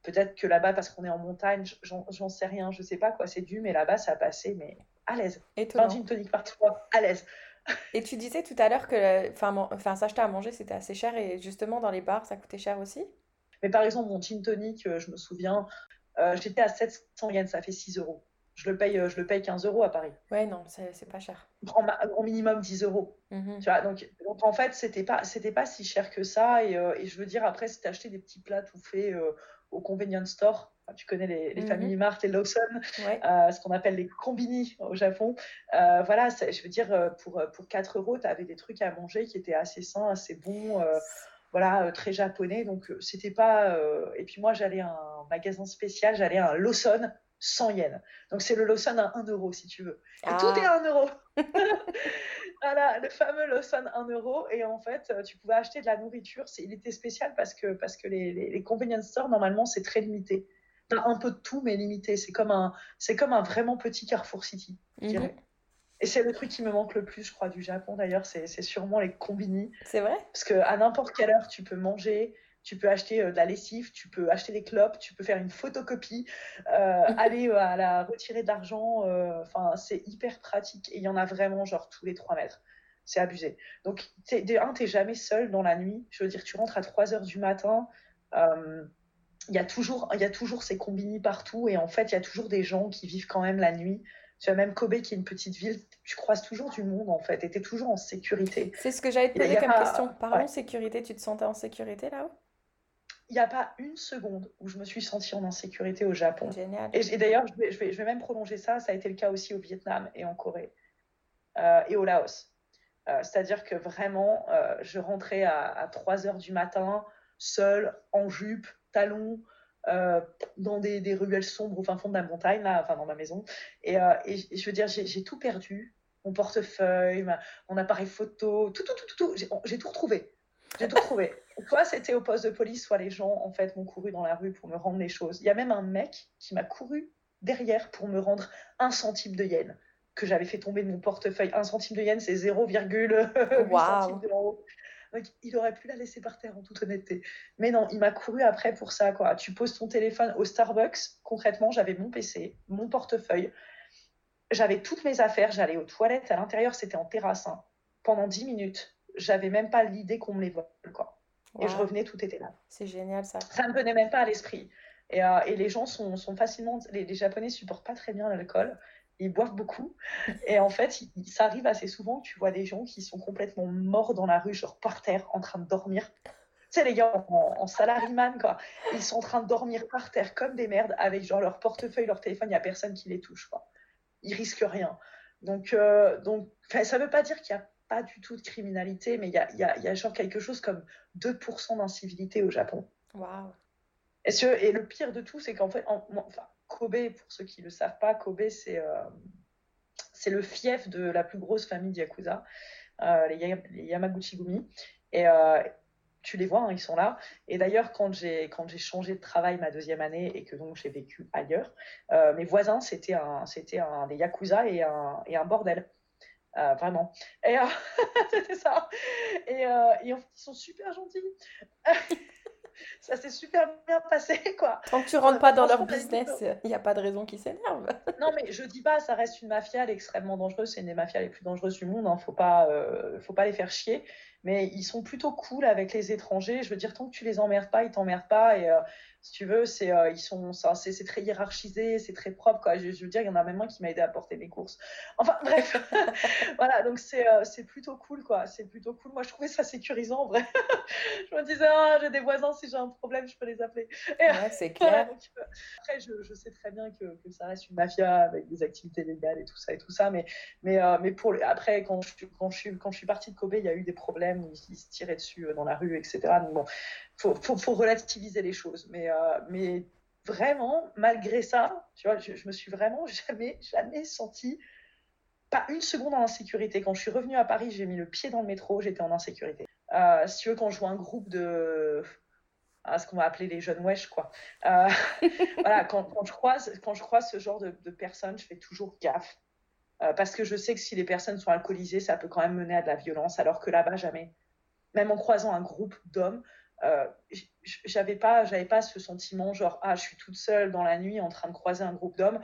peut-être que là-bas parce qu'on est en montagne j'en sais rien je sais pas quoi c'est dû mais là-bas ça a passé mais à l'aise. Étonnant. 20 gin tonic par à l'aise. Et tu disais tout à l'heure que enfin, enfin, s'acheter à manger, c'était assez cher et justement dans les bars, ça coûtait cher aussi? Mais par exemple, mon gin tonic, euh, je me souviens, euh, j'étais à 700 yens, ça fait 6 euros. Je le paye, euh, je le paye 15 euros à Paris. Ouais, non, c'est pas cher. En, minimum 10 euros. Mhm. Tu vois, donc, donc en fait, c'était pas, pas si cher que ça. Et, et je veux dire, après, c'était acheter des petits plats tout faits au convenience store. tu connais les, les mm Family Mart, les Lawson, euh, ce qu'on appelle les combini au Japon. Euh, voilà, je veux dire, euh, pour, pour 4 euros, tu avais des trucs à manger qui étaient assez sains, assez bons, voilà, très japonais. Donc, c'était pas. Et puis, moi, j'allais à un magasin spécial, j'allais à un Lawson 100 yens. Donc, c'est le Lawson à 1 euro, si tu veux. Et tout ah. est à 1 euro. voilà, le fameux Lawson 1 euro. Et en fait, euh, tu pouvais acheter de la nourriture. Il était spécial parce que, parce que les, les, convenience stores, normalement, c'est très limité. T'as un peu de tout, mais limité. C'est comme un, comme un vraiment petit Carrefour City, je dirais. Mhm. Et c'est le truc qui me manque le plus, je crois, du Japon d'ailleurs, c'est sûrement les combini. C'est vrai? Parce qu'à n'importe quelle heure, tu peux manger, tu peux acheter euh, de la lessive, tu peux acheter des clopes, tu peux faire une photocopie, euh, aller euh, à la retirer d'argent. Enfin, c'est hyper pratique et il y en a vraiment genre tous les 3 mètres. C'est abusé. Donc, de un, t'es jamais seul dans la nuit. Je veux dire, tu rentres à 3 heures du matin. Il y, a toujours, il y a toujours ces combini partout et en fait, il y a toujours des gens qui vivent quand même la nuit. Tu as même Kobe qui est une petite ville, tu croises toujours du monde en fait et tu es toujours en sécurité. C'est ce que j'allais te poser comme question. Parlons sécurité, tu te sentais en sécurité là-haut? Il n'y a pas une seconde où je me suis sentie en insécurité au Japon. Génial. Et, d'ailleurs, je vais, je, vais, je vais, même prolonger ça. Ça a été le cas aussi au Vietnam et en Corée euh, et au Laos. Euh, c'est-à-dire que vraiment, euh, je rentrais à, 3 heures du matin, seule, en jupe, talons, dans des, des, ruelles sombres au fin fond de la montagne, là, enfin dans ma maison. Et, et je veux dire, j'ai tout perdu. Mon portefeuille, mon appareil photo, tout, tout, tout, tout, tout. J'ai tout retrouvé. J'ai tout trouvé. Soit c'était au poste de police, soit les gens en fait m'ont couru dans la rue pour me rendre les choses. Il y a même un mec qui m'a couru derrière pour me rendre un centime de yen que j'avais fait tomber de mon portefeuille. Un centime de yen, c'est 0,8 wow. centimes d'euros. Donc, il aurait pu la laisser par terre en toute honnêteté. Mais non, il m'a couru après pour ça. Quoi. Tu poses ton téléphone au Starbucks. Concrètement, j'avais mon PC, mon portefeuille. J'avais toutes mes affaires. J'allais aux toilettes. À l'intérieur, c'était en terrasse. Hein. Pendant 10 minutes j'avais même pas l'idée qu'on me les vole, quoi. Et je revenais, tout était là. C'est génial ça. Ça me venait même pas à l'esprit. Et, euh, et, les gens sont, sont facilement. Les, les, Japonais supportent pas très bien l'alcool. Ils boivent beaucoup. Et en fait, ça arrive assez souvent que tu vois des gens qui sont complètement morts dans la rue, genre par terre, en train de dormir. Tu sais, les gars en, en salariman, quoi. Ils sont en train de dormir par terre comme des merdes avec genre leur portefeuille, leur téléphone. Il n'y a personne qui les touche, quoi. Ils risquent rien. Donc, euh, donc ça veut pas dire qu'il y a pas du tout de criminalité, mais il y a, y, a, y a, genre quelque chose comme 2% d'incivilité au Japon. Waouh. Et, et, le pire de tout, c'est qu'en fait, enfin, Kobe, pour ceux qui ne le savent pas, Kobe, c'est euh, c'est le fief de la plus grosse famille de Yakuza, euh, les, Yamaguchi-gumi. Et euh, tu les vois, hein, ils sont là. Et d'ailleurs, quand j'ai quand j'ai changé de travail ma deuxième année et que donc j'ai vécu ailleurs, mes voisins, c'était un, c'était un des Yakuza et un, et un bordel. Euh, vraiment. Et euh, c'était ça. Et, euh, et, en fait, ils sont super gentils. ça s'est super bien passé, quoi. Tant que tu rentres pas dans leur business, il n'y a pas de raison qu'ils s'énervent. non, mais je dis pas, ça reste une mafia, extrêmement dangereuse. C'est une des mafias les plus dangereuses du monde. Hein. Faut pas, faut pas les faire chier. Mais ils sont plutôt cool avec les étrangers. Je veux dire, tant que tu les emmerdes pas, ils t'emmerdent pas. Et si tu veux, c'est euh, ils sont, c'est très hiérarchisé, c'est très propre. Quoi. Je, veux dire, il y en a même un qui m'a aidé à porter mes courses. Enfin, bref, voilà, donc c'est euh, c'est plutôt cool, quoi. C'est plutôt cool. Moi, je trouvais ça sécurisant, en vrai. je me disais, ah, j'ai des voisins, si j'ai un problème, je peux les appeler. ouais, c'est clair. Euh, après, je, je, sais très bien que, que, ça reste une mafia avec des activités légales et tout ça et tout ça, mais, mais, mais pour après, quand je, quand, je suis, quand je suis partie de Kobe, il y a eu des problèmes ils, se tiraient dessus dans la rue, etc. Donc bon, faut, faut, relativiser les choses. Mais, euh, mais vraiment, malgré ça, tu vois, je, je, me suis vraiment jamais, jamais senti pas une seconde en insécurité. Quand je suis revenue à Paris, j'ai mis le pied dans le métro, j'étais en insécurité. Euh, si tu veux, quand je vois un groupe de à ce qu'on va appeler les jeunes wesh, quoi. Euh, voilà, quand, quand, je croise, quand je croise ce genre de, de personnes, je fais toujours gaffe. Euh, parce que je sais que si les personnes sont alcoolisées, ça peut quand même mener à de la violence, alors que là-bas, jamais. Même en croisant un groupe d'hommes, euh, j'avais pas pas ce sentiment genre ah je suis toute seule dans la nuit en train de croiser un groupe d'hommes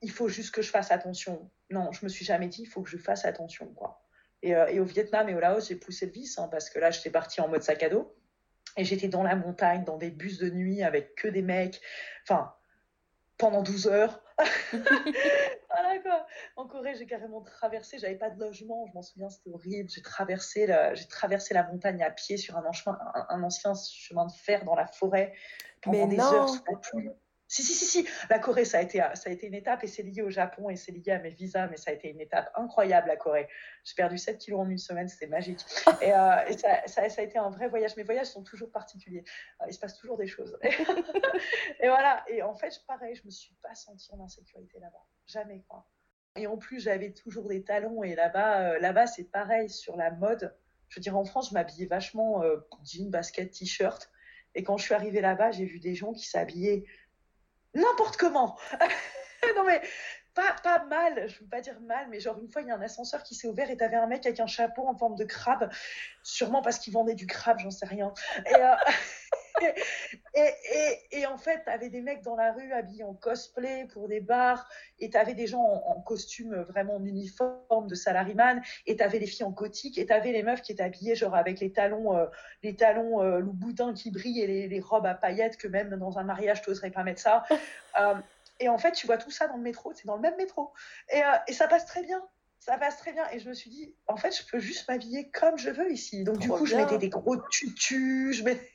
il faut juste que je fasse attention. Non, je me suis jamais dit, il faut que je fasse attention, quoi. Et, euh, au Vietnam et au Laos, j'ai poussé le vice, hein, parce que là, j'étais partie en mode sac à dos. Et j'étais dans la montagne, dans des bus de nuit avec que des mecs. Enfin, pendant 12 heures. quoi. En Corée, j'ai carrément traversé, j'avais pas de logement, je m'en souviens, c'était horrible. J'ai traversé, la, j'ai traversé la montagne à pied sur un, un, un, ancien chemin de fer dans la forêt pendant Mais des non. heures. Si, si, si, si. La Corée, ça a été, ça a été une étape et c'est lié au Japon et c'est lié à mes visas, mais ça a été une étape incroyable, la Corée. J'ai perdu 7 kilos en une semaine, c'était magique. Et, euh, et ça, ça, ça, a été un vrai voyage. Mes voyages sont toujours particuliers. Euh, il se passe toujours des choses. et voilà. Et en fait, pareil, je me suis pas sentie en insécurité là-bas. Jamais, quoi. Et en plus, j'avais toujours des talons. Et là-bas, euh, là-bas, c'est pareil sur la mode. Je veux dire, en France, je m'habillais vachement euh, jean, basket, t-shirt. Et quand je suis arrivée là-bas, j'ai vu des gens qui s'habillaient n'importe comment. non mais pas, mal, je veux pas dire mal, mais genre une fois il y a un ascenseur qui s'est ouvert et t'avais un mec avec un chapeau en forme de crabe, sûrement parce qu'il vendait du crabe, j'en sais rien. Euh, et, et, et, en fait, t'avais des mecs dans la rue habillés en cosplay pour des bars, et t'avais des gens en, en, costume vraiment en uniforme de salaryman, et t'avais les filles en gothique, et t'avais les meufs qui étaient habillées genre avec les talons, euh, les talons euh, loup-boudin qui brillent et les, les, robes à paillettes que même dans un mariage t'oserais pas mettre ça. euh, et en fait, tu vois tout ça dans le métro, c'est dans le même métro, et, euh, et ça passe très bien ça passe très bien. Et je me suis dit, en fait, je peux juste m'habiller comme je veux ici. Donc, Trop du coup, bien. je mettais des gros tutus, je mettais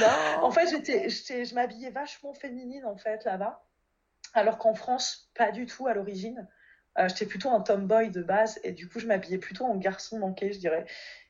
non. En fait, j'étais, j'étais, je m'habillais vachement féminine en fait là-bas, alors qu'en France, pas du tout à l'origine. Euh, j'étais plutôt un tomboy de base et du coup, je m'habillais plutôt en garçon manqué, je dirais.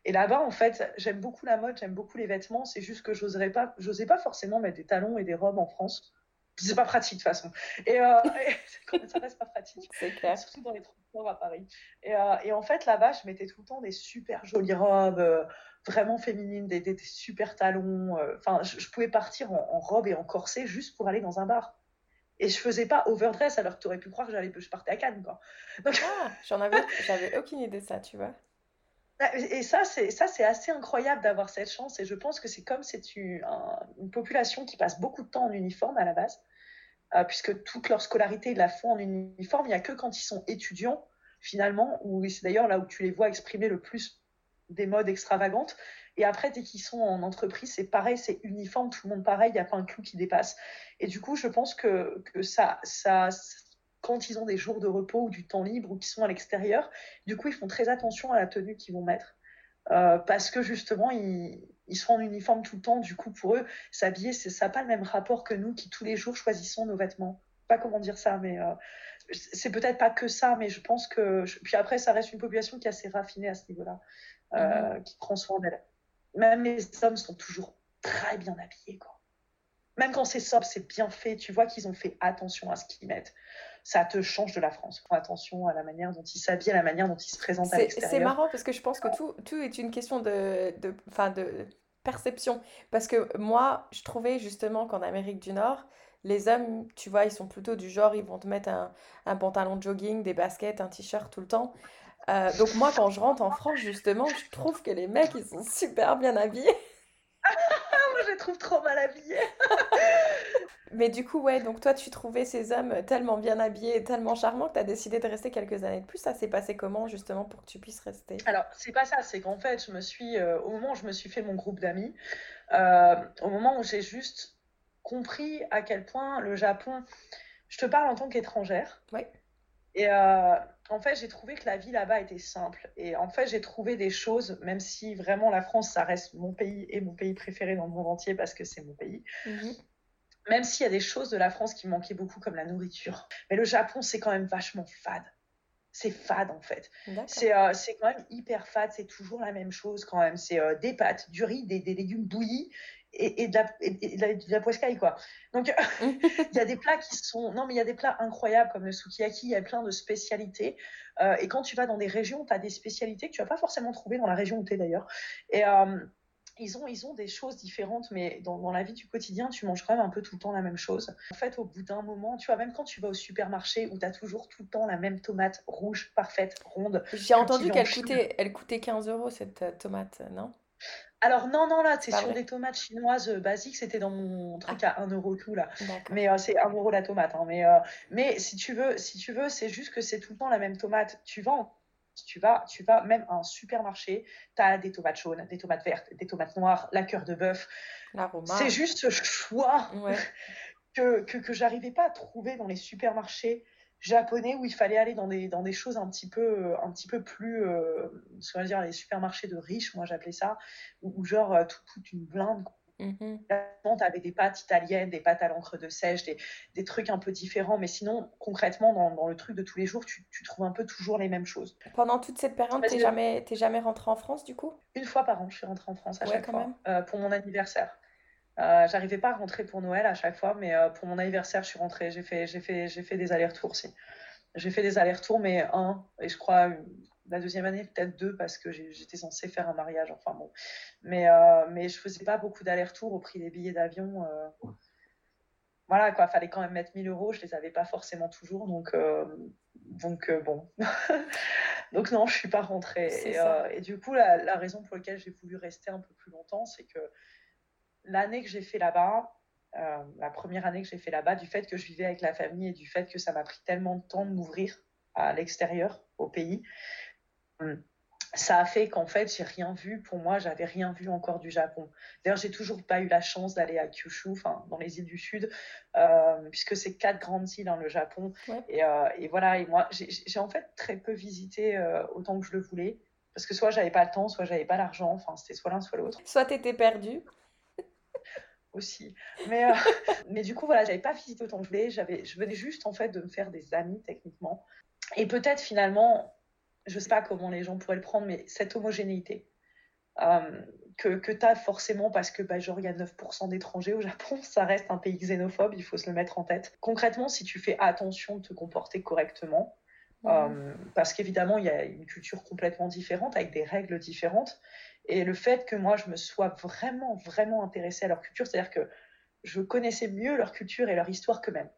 Et là-bas, en fait, j'aime beaucoup la mode, j'aime beaucoup les vêtements. C'est juste que j'oserais pas, j'osais pas forcément mettre des talons et des robes en France. C'est pas pratique de toute façon. Et, euh, et ça reste pas pratique. C'est clair. Surtout dans les transports à Paris. Et, euh, et en fait, là-bas, je mettais tout le temps des super jolies robes euh, vraiment féminines, des, des, des super talons. euh, Enfin, je, je, pouvais partir en, en, robe et en corset juste pour aller dans un bar. Et je faisais pas overdress alors que tu aurais pu croire que j'allais, je partais à Cannes, quoi. Donc... Ah, j'en avais, j'avais aucune idée de ça, tu vois. Et ça, c'est ça, c'est assez incroyable d'avoir cette chance. Et je pense que c'est comme c'est une, un, une population qui passe beaucoup de temps en uniforme à la base, euh, puisque toute leur scolarité ils la font en uniforme. Il n'y a que quand ils sont étudiants, finalement, où c'est d'ailleurs là où tu les vois exprimer le plus des modes extravagantes. Et après, dès qu'ils sont en entreprise, c'est pareil, c'est uniforme, tout le monde pareil, il n'y a pas un clou qui dépasse. Et du coup, je pense que, que ça, ça, quand ils ont des jours de repos ou du temps libre ou qu'ils sont à l'extérieur, du coup, ils font très attention à la tenue qu'ils vont mettre. Euh, parce que justement, ils, ils, sont en uniforme tout le temps. Du coup, pour eux, s'habiller, ça n'a pas le même rapport que nous qui tous les jours choisissons nos vêtements. Pas comment dire ça, mais euh, c'est peut-être pas que ça, mais je pense que. Puis après, ça reste une population qui est assez raffinée à ce niveau-là, euh, -hmm. qui prend soin d'elle. Même les hommes sont toujours très bien habillés, quoi. Même quand c'est sobre, c'est bien fait. Tu vois qu'ils ont fait attention à ce qu'ils mettent ça te change de la France. Fais attention à la manière dont ils s'habillent, à la manière dont ils se présentent à l'extérieur. C'est marrant parce que je pense que tout, tout est une question de, de, de perception. Parce que moi, je trouvais justement qu'en Amérique du Nord, les hommes, tu vois, ils sont plutôt du genre, ils vont te mettre un, un pantalon de jogging, des baskets, un t-shirt tout le temps. Euh, donc moi, quand je rentre en France, justement, je trouve que les mecs, ils sont super bien habillés. moi, je les trouve trop mal habillés. Mais du coup, ouais, donc toi, tu trouvais ces hommes tellement bien habillés et tellement charmants que tu as décidé de rester quelques années de plus. Ça s'est passé comment, justement, pour que tu puisses rester? Alors, c'est pas ça, c'est qu'en fait, je me suis, euh, au moment où je me suis fait mon groupe d'amis, euh, au moment où j'ai juste compris à quel point le Japon, je te parle en tant qu'étrangère. Oui. Et en fait, j'ai trouvé que la vie là-bas était simple. Et en fait, j'ai trouvé des choses, même si vraiment la France, ça reste mon pays et mon pays préféré dans le monde entier parce que c'est mon pays. -hmm même s'il y a des choses de la France qui me manquaient beaucoup, comme la nourriture. Mais le Japon, c'est quand même vachement fade. C'est fade, en fait. C'est euh, quand même hyper fade. C'est toujours la même chose, quand même. C'est euh, des pâtes, du riz, des, des légumes bouillis et, et, de, la, et de, la, de la poiscaille, quoi. Donc, il y a des plats qui sont... Non, mais il y a des plats incroyables, comme le sukiyaki. Il y a plein de spécialités. Euh, et quand tu vas dans des régions, tu as des spécialités que tu vas pas forcément trouver dans la région où tu es, d'ailleurs. Et ils ont, ils ont des choses différentes, mais dans, dans, la vie du quotidien, tu manges quand même un peu tout le temps la même chose. En fait, au bout d'un moment, tu vois, même quand tu vas au supermarché où tu as toujours tout le temps la même tomate rouge, parfaite, ronde. J'ai entendu qu'elle coûtait, elle coûtait 15 euros cette tomate, non? Alors non, non, là, c'est sur des tomates chinoises basiques. C'était dans mon truc ah. à 1 euro tout, là. Mais c'est 1 euro la tomate. Hein. Mais, mais si tu veux, si tu veux c'est juste que c'est tout le temps la même tomate. Tu vas tu vas, tu vas même à un supermarché, tu as des tomates jaunes, des tomates vertes, des tomates noires, la cœur de bœuf. C'est juste ce choix que, que, que j'arrivais pas à trouver dans les supermarchés japonais où il fallait aller dans des, dans des choses un petit peu, un petit peu plus, euh, ce qu'on va dire les supermarchés de riches, moi j'appelais ça, où, genre euh, toute une blinde Mmh. Tu avais des pâtes italiennes, des pâtes à l'encre de sèche, des, des, trucs un peu différents. Mais sinon, concrètement, dans, dans le truc de tous les jours, tu, tu, trouves un peu toujours les mêmes choses. Pendant toute cette période, tu n'es jamais, jamais rentrée en France du coup? Une fois par an, je suis rentrée en France à chaque fois, euh, pour mon anniversaire. Euh, J'arrivais pas à rentrer pour Noël à chaque fois, mais euh, pour mon anniversaire, je suis rentrée. J'ai fait, fait, fait des allers-retours aussi. J'ai fait des allers-retours, mais un, et je crois la deuxième année, peut-être deux, parce que j'étais censée faire un mariage. Enfin bon. Mais, euh, mais je faisais pas beaucoup d'allers-retours au prix des billets d'avion. Euh. Voilà, quoi. Fallait quand même mettre 1000 euros. Je les avais pas forcément toujours. Donc, euh, donc bon. donc, non, je suis pas rentrée. Et, du coup, la, la, raison pour laquelle j'ai voulu rester un peu plus longtemps, c'est que l'année que j'ai fait là-bas, la première année que j'ai fait là-bas, du fait que je vivais avec la famille et du fait que ça m'a pris tellement de temps de m'ouvrir à l'extérieur, au pays, ça a fait qu'en fait, j'ai rien vu. Pour moi, j'avais rien vu encore du Japon. D'ailleurs, j'ai toujours pas eu la chance d'aller à Kyushu, enfin, dans les îles du Sud, euh, puisque c'est quatre grandes îles, hein, le Japon. Et, euh, et, voilà, et moi, j'ai en fait très peu visité euh, autant que je le voulais. Parce que soit j'avais pas le temps, soit j'avais pas l'argent. Enfin, c'était soit l'un, soit l'autre. Soit tu étais perdu. Aussi. Mais, mais du coup, voilà, j'avais pas visité autant que je voulais. Je venais juste, en fait, de me faire des amis, techniquement. Et peut-être, finalement, je ne sais pas comment les gens pourraient le prendre, mais cette homogénéité euh, que, que tu as forcément parce que, bah, genre, il y a 9% d'étrangers au Japon, ça reste un pays xénophobe, il faut se le mettre en tête. Concrètement, si tu fais attention de te comporter correctement, mhm. euh, parce qu'évidemment, il y a une culture complètement différente, avec des règles différentes, et le fait que moi, je me sois vraiment, vraiment intéressée à leur culture, c'est-à-dire que je connaissais mieux leur culture et leur histoire qu'eux-mêmes.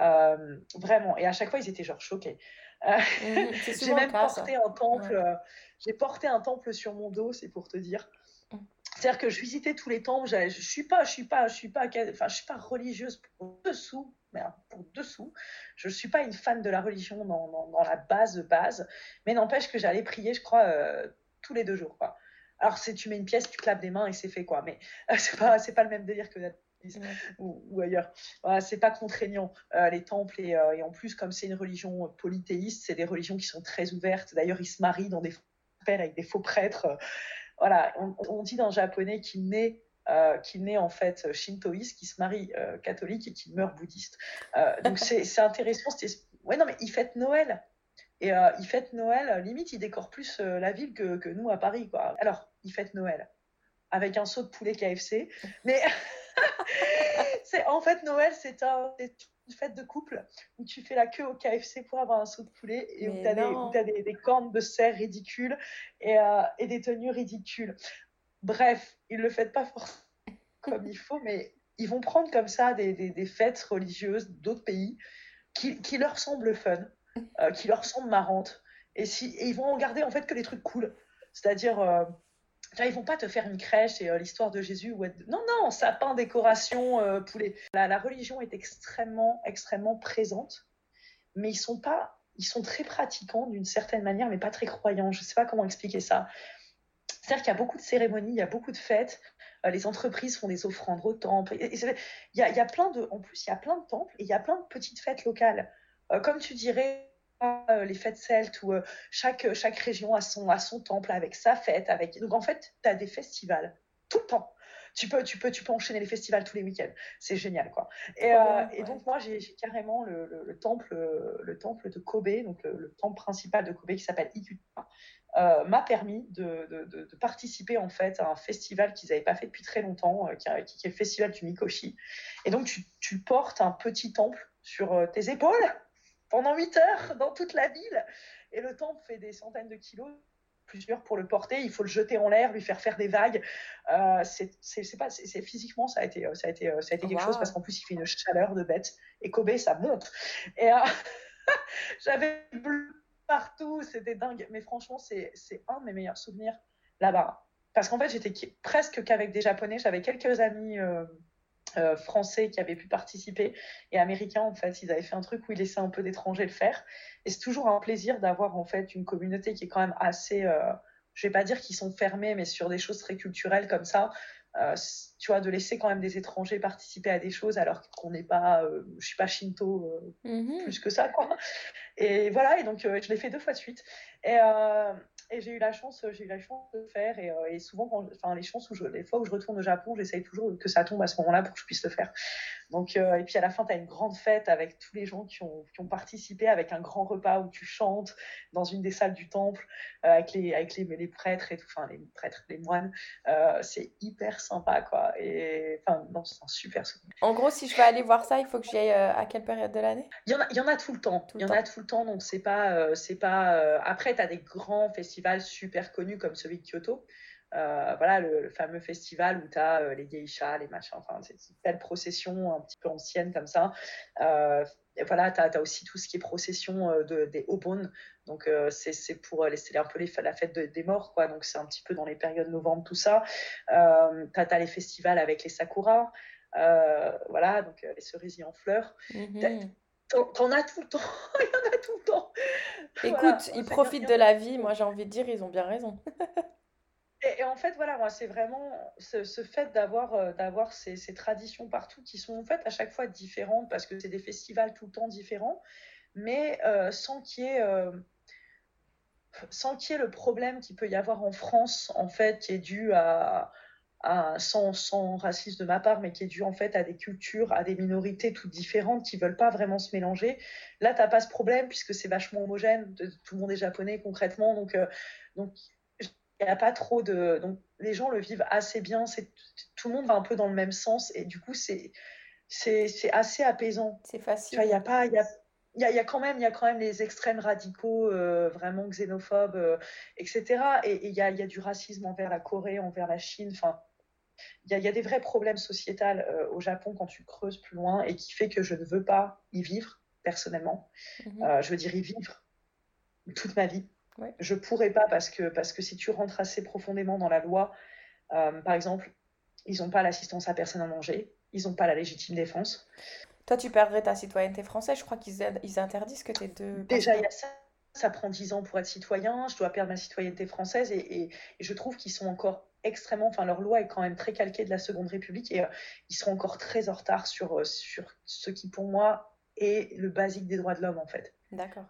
Euh, vraiment. Et à chaque fois, ils étaient genre choqués. Euh, mhm, j'ai même porté un temple. Euh, j'ai porté un temple sur mon dos, c'est pour te dire. Mm. C'est-à-dire que je visitais tous les temples. Je suis pas, je suis pas, je suis pas, enfin, je suis pas religieuse pour dessous, mais pour dessous. Je suis pas une fan de la religion dans, dans, la base de base, mais n'empêche que j'allais prier, je crois, tous les deux jours, quoi. Alors, si tu mets une pièce, tu clapes des mains et c'est fait, quoi. Mais c'est pas, pas le même délire que ou, ailleurs. Voilà, c'est pas contraignant, euh, les temples. Euh, et, en plus, comme c'est une religion polythéiste, c'est des religions qui sont très ouvertes. D'ailleurs, ils se marient dans des avec des faux prêtres. Voilà, on, dit dans le japonais qu'il naît euh, qu'il naît en fait shintoïste, qui se marie catholique et qui meurt bouddhiste. donc c'est intéressant. Ouais, non, mais il fête Noël. Et il fête Noël, limite, il décore plus la ville que, que, nous à Paris. Quoi. Alors, il fête Noël avec un saut de poulet KFC. Mais c'est en fait Noël, c'est un, une fête de couple où tu fais la queue au KFC pour avoir un saut de poulet et où tu as, des, des, cornes de cerf ridicules et, euh, et, des tenues ridicules. Bref, ils le font pas forcément comme il faut, mais ils vont prendre comme ça des, des fêtes religieuses d'autres pays qui, qui, leur semblent fun, euh, qui leur semblent marrantes. Et, ils vont en garder en fait que les trucs cool. C'est-à-dire, euh, ils vont pas te faire une crèche et euh, l'histoire de Jésus ou non non sapin décoration euh, poulet. La, religion est extrêmement extrêmement présente, mais ils sont pas ils sont très pratiquants d'une certaine manière, mais pas très croyants. Je sais pas comment expliquer ça. C'est-à-dire qu'il y a beaucoup de cérémonies, il y a beaucoup de fêtes. Les entreprises font des offrandes au temple. il, y a, plein de, en plus, il y a plein de temples et il y a plein de petites fêtes locales. comme tu dirais, les fêtes celtes où euh, chaque, chaque région a son, a son temple avec sa fête. Avec... Donc en fait, tu as des festivals tout le temps. Tu peux, tu, peux, tu peux enchaîner les festivals tous les week-ends. C'est génial. quoi. Et, euh, et donc moi, j'ai carrément le, le, temple, le temple de Kobe, donc le, temple principal de Kobe qui s'appelle Ikuta, m'a permis de, de, de, participer en fait à un festival qu'ils n'avaient pas fait depuis très longtemps, qui, qui, est le festival du Mikoshi. Et donc tu, tu portes un petit temple sur tes épaules pendant 8 heures dans toute la ville. Et le temple fait des centaines de kilos, plusieurs pour le porter. Il faut le jeter en l'air, lui faire faire des vagues. Euh, c'est pas, c'est physiquement ça a été, ça a été, ça a été quelque chose parce qu'en plus il fait une chaleur de bête. Et Kobe, ça monte. Et euh, j'avais bleu partout, c'était dingue. Mais franchement, c'est un de mes meilleurs souvenirs là-bas parce qu'en fait, j'étais presque qu'avec des Japonais. J'avais quelques amis euh, français qui avaient pu participer et américains en fait. Ils avaient fait un truc où ils laissaient un peu d'étrangers le faire. Et c'est toujours un plaisir d'avoir en fait une communauté qui est quand même assez euh, je vais pas dire qu'ils sont fermés mais sur des choses très culturelles comme ça. Euh, tu vois de laisser quand même des étrangers participer à des choses alors qu'on n'est pas je suis pas shinto mm-hmm. plus que ça quoi et voilà et donc je l'ai fait deux fois de suite et et j'ai eu la chance, j'ai eu la chance de le faire. Et, euh, et souvent, quand, enfin, les chances où je, les fois où je retourne au Japon, j'essaye toujours que ça tombe à ce moment-là pour que je puisse le faire. Donc, euh, et puis à la fin, tu as une grande fête avec tous les gens qui ont, qui ont, participé, avec un grand repas où tu chantes dans une des salles du temple, euh, avec, les, avec les, les, prêtres et tout, enfin les prêtres, les moines. c'est hyper sympa, quoi. Et enfin, non, c'est un super souvenir. En gros, si je veux aller voir ça, il faut que j'y aille à quelle période de l'année? Il, y en a, il y en a tout le temps. il y en a tout le temps, donc c'est pas. c'est pas après, tu as des grands festivals super connu comme celui de Kyoto. Euh, voilà, le, fameux festival où tu as euh, les geishas, les machins, enfin, c'est une belle procession un petit peu ancienne comme ça. Euh, et voilà, tu as, aussi tout ce qui est procession de, des Obon. Donc, c'est pour c'est un peu les, la fête des morts, quoi. Donc, c'est un petit peu dans les périodes novembre, tout ça. tu as, les festivals avec les sakuras. voilà, donc les cerisiers en fleurs. Mm-hmm. T'en as tout le temps. Il y en a tout le temps. Écoute, ils profitent de la vie. Moi, j'ai envie de dire, ils ont bien raison. et, en fait, voilà, moi, c'est vraiment ce, fait d'avoir euh, d'avoir ces, ces, traditions partout qui sont en fait à chaque fois différentes parce que c'est des festivals tout le temps différents, mais euh, sans qu'il y ait euh, sans qu'il y ait le problème qu'il peut y avoir en France, en fait, qui est dû à, sans, sans, racisme de ma part, mais qui est dû en fait à des cultures, à des minorités toutes différentes qui veulent pas vraiment se mélanger. Là, tu n'as pas ce problème puisque c'est vachement homogène. tout le monde est japonais concrètement, donc euh, donc il n'y a pas trop de donc les gens le vivent assez bien. C'est tout le monde va un peu dans le même sens et du coup c'est c'est assez apaisant. C'est facile. Il y a pas y a il y, a, y, a quand même, il y a quand même les extrêmes radicaux, euh, vraiment xénophobes, euh, etc. Et il y a, y a, du racisme envers la Corée, envers la Chine. Enfin, il y, a des vrais problèmes sociétals euh, au Japon quand tu creuses plus loin et qui fait que je ne veux pas y vivre personnellement. Mhm. Euh, je veux dire y vivre toute ma vie. Je pourrais pas parce que, parce que si tu rentres assez profondément dans la loi, euh, par exemple, ils n'ont pas l'assistance à personne en danger, ils n'ont pas la légitime défense. Toi, tu perdrais ta citoyenneté française. Je crois qu'ils ils interdisent que tu es deux. Déjà, il y a ça. Ça prend 10 ans pour être citoyen. Je dois perdre ma citoyenneté française et, et je trouve qu'ils sont encore extrêmement, enfin leur loi est quand même très calquée de la Seconde République et euh, ils seront encore très en retard sur, euh, sur ce qui pour moi est le basique des droits de l'homme en fait.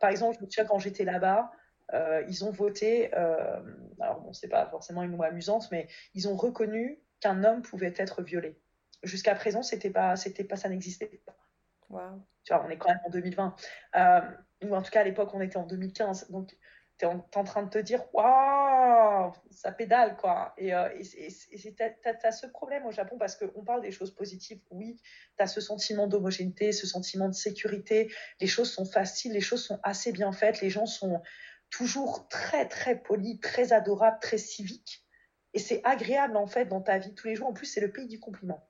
Par exemple, je me souviens quand j'étais là-bas, euh, ils ont voté, alors bon, c'est pas forcément une loi amusante, mais ils ont reconnu qu'un homme pouvait être violé. Jusqu'à présent, c'était pas, c'était pas, ça n'existait pas. Tu vois, on est quand même en 2020. ou en tout cas, à l'époque, on était en 2015. Donc, tu es, en train de te dire, waouh, ça pédale, quoi. Et euh, tu as, ce problème au Japon parce qu'on parle des choses positives, oui, tu as ce sentiment d'homogénéité, ce sentiment de sécurité, les choses sont faciles, les choses sont assez bien faites, les gens sont toujours très, très polis, très adorables, très civiques. Et c'est agréable, en fait, dans ta vie tous les jours. En plus, c'est le pays du compliment.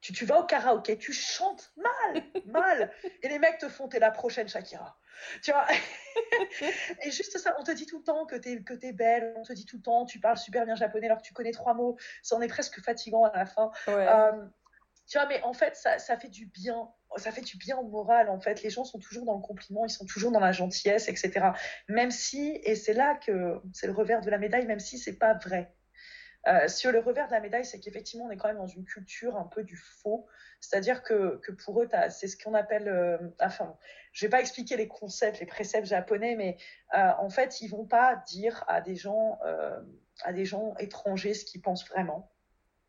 Tu, tu vas au karaoké, tu chantes mal, mal. Et les mecs te font, t'es la prochaine Shakira. Tu vois Et juste ça, on te dit tout le temps que t'es que belle, on te dit tout le temps, tu parles super bien japonais alors que tu connais trois mots, ça en est presque fatigant à la fin. Euh, tu vois, mais en fait, ça, ça, fait du bien. Ça fait du bien au moral, en fait. Les gens sont toujours dans le compliment, ils sont toujours dans la gentillesse, etc. Même si, et c'est là que c'est le revers de la médaille, même si c'est pas vrai. Euh, sur le revers de la médaille, c'est qu'effectivement, on est quand même dans une culture un peu du faux. C'est-à-dire que, pour eux, c'est ce qu'on appelle. Euh, enfin, je vais pas expliquer les concepts, les préceptes japonais, mais euh, en fait, ils vont pas dire à des gens, à des gens étrangers ce qu'ils pensent vraiment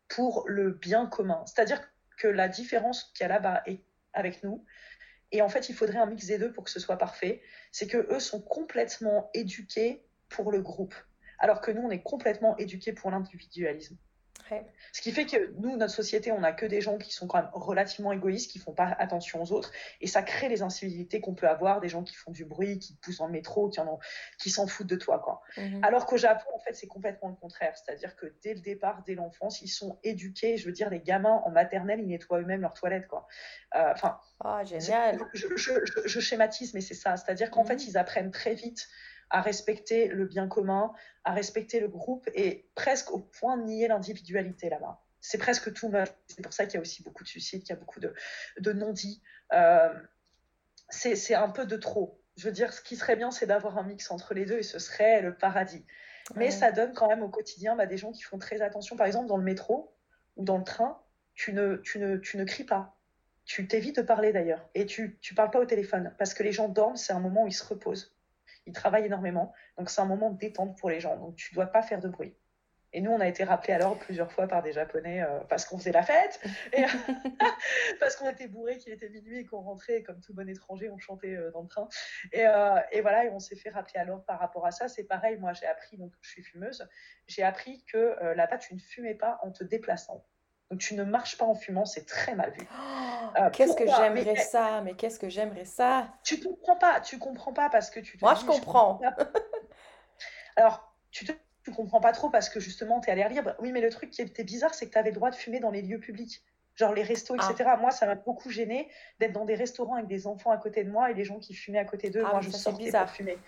pour le bien commun. C'est-à-dire que la différence qu'il y a là-bas est avec nous. Et en fait, il faudrait un mix des deux pour que ce soit parfait. C'est que eux sont complètement éduqués pour le groupe alors que nous, on est complètement éduqués pour l'individualisme. Ce qui fait que nous, notre société, on n'a que des gens qui sont quand même relativement égoïstes, qui font pas attention aux autres, et ça crée les incivilités qu'on peut avoir, des gens qui font du bruit, qui te poussent en métro, qui en qui s'en foutent de toi, quoi. Mhm. Alors qu'au Japon, en fait, c'est complètement le contraire, c'est-à-dire que dès le départ, dès l'enfance, ils sont éduqués. Je veux dire, les gamins en maternelle, ils nettoient eux-mêmes leurs toilettes, quoi. Euh, oh, génial. Je, schématise, mais c'est ça, c'est-à-dire qu'en fait, mhm. ils apprennent très vite à respecter le bien commun, à respecter le groupe et presque au point de nier l'individualité là-bas. C'est presque tout. C'est pour ça qu'il y a aussi beaucoup de suicides, qu'il y a beaucoup de, de non-dits. Euh, c'est un peu de trop. Je veux dire, ce qui serait bien, c'est d'avoir un mix entre les deux et ce serait le paradis. Mais ça donne quand même au quotidien bah, des gens qui font très attention. Par exemple, dans le métro ou dans le train, tu ne, tu ne, tu ne cries pas. Tu t'évites de parler d'ailleurs. Et tu ne parles pas au téléphone. Parce que les gens dorment, c'est un moment où ils se reposent. Ils travaillent énormément. Donc c'est un moment de détente pour les gens. Donc tu ne dois pas faire de bruit. Et nous, on a été rappelés à l'ordre plusieurs fois par des Japonais euh, parce qu'on faisait la fête, et parce qu'on était bourrés, qu'il était minuit et qu'on rentrait, comme tout bon étranger, on chantait euh, dans le train. Et, euh, et voilà, et on s'est fait rappeler à l'ordre par rapport à ça. C'est pareil, moi j'ai appris, donc je suis fumeuse, j'ai appris que là-bas, tu ne fumais pas en te déplaçant. Donc tu ne marches pas en fumant, c'est très mal vu. Oh, qu'est-ce que j'aimerais ça, mais qu'est-ce que j'aimerais ça? Tu comprends pas, tu comprends pas parce que tu te Moi je comprends. Alors, tu te tu comprends pas trop parce que justement, tu es à l'air libre. Oui, mais le truc qui était bizarre, c'est que tu avais le droit de fumer dans les lieux publics, genre les restos, etc. Ah. Moi, ça m'a beaucoup gêné d'être dans des restaurants avec des enfants à côté de moi et des gens qui fumaient à côté d'eux. Ah moi, je sortais bizarre. pour fumer.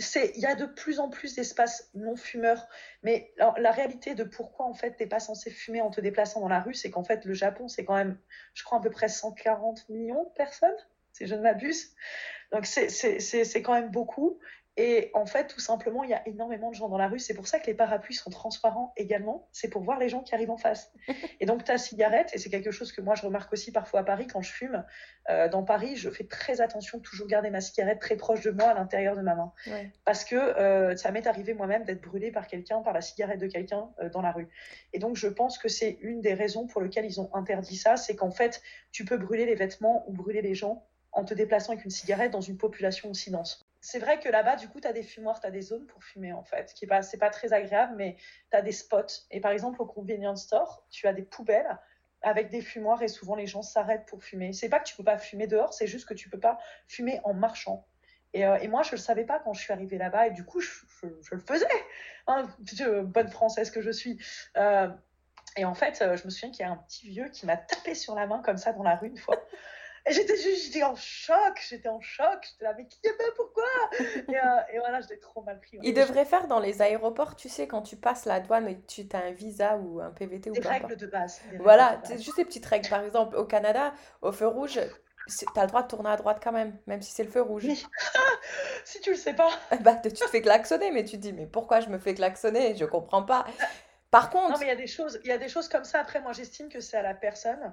Ah, il y a de plus en plus d'espaces non fumeurs, mais la, réalité de pourquoi en fait t'es pas censé fumer en te déplaçant dans la rue, c'est qu'en fait le Japon c'est quand même, je crois à peu près 140 millions de personnes, si je ne m'abuse. Donc c'est quand même beaucoup. Et en fait, tout simplement, il y a énormément de gens dans la rue. C'est pour ça que les parapluies sont transparents également. C'est pour voir les gens qui arrivent en face. Et donc, ta cigarette, et c'est quelque chose que moi, je remarque aussi parfois à Paris quand je fume. Euh, dans Paris, je fais très attention de toujours garder ma cigarette très proche de moi, à l'intérieur de ma main. Parce que euh, ça m'est arrivé moi-même d'être brûlée par quelqu'un, par la cigarette de quelqu'un euh, dans la rue. Et donc, je pense que c'est une des raisons pour lesquelles ils ont interdit ça. C'est qu'en fait, tu peux brûler les vêtements ou brûler les gens en te déplaçant avec une cigarette dans une population aussi dense c'est vrai que là-bas, du coup, tu as des fumoirs, tu as des zones pour fumer, en fait, qui n'est pas, très agréable, mais tu as des spots. Et par exemple, au convenience store, tu as des poubelles avec des fumoirs et souvent les gens s'arrêtent pour fumer. C'est pas que tu peux pas fumer dehors, c'est juste que tu peux pas fumer en marchant. Et, euh, moi, je le savais pas quand je suis arrivée là-bas, et du coup, je, le faisais, hein, bonne française que je suis. Euh, et en fait, euh, je me souviens qu'il y a un petit vieux qui m'a tapé sur la main comme ça dans la rue une fois. Et j'étais juste, en choc, j'étais en choc, j'étais là, mais qui est pourquoi et, euh, et, voilà, trop mal pris. Il devrait faire dans les aéroports, tu sais, quand tu passes la douane et tu as un visa ou un PVT ou pas. Des règles de base. Voilà, juste des petites règles. Par exemple, au Canada, au feu rouge, tu as le droit de tourner à droite quand même, même si c'est le feu rouge. si tu le sais pas. bah, tu te fais klaxonner, mais tu te dis, mais pourquoi je me fais klaxonner? Je comprends pas. Par contre. Non, mais il y a des choses, il y a des choses comme ça. Après, moi, j'estime que c'est à la personne.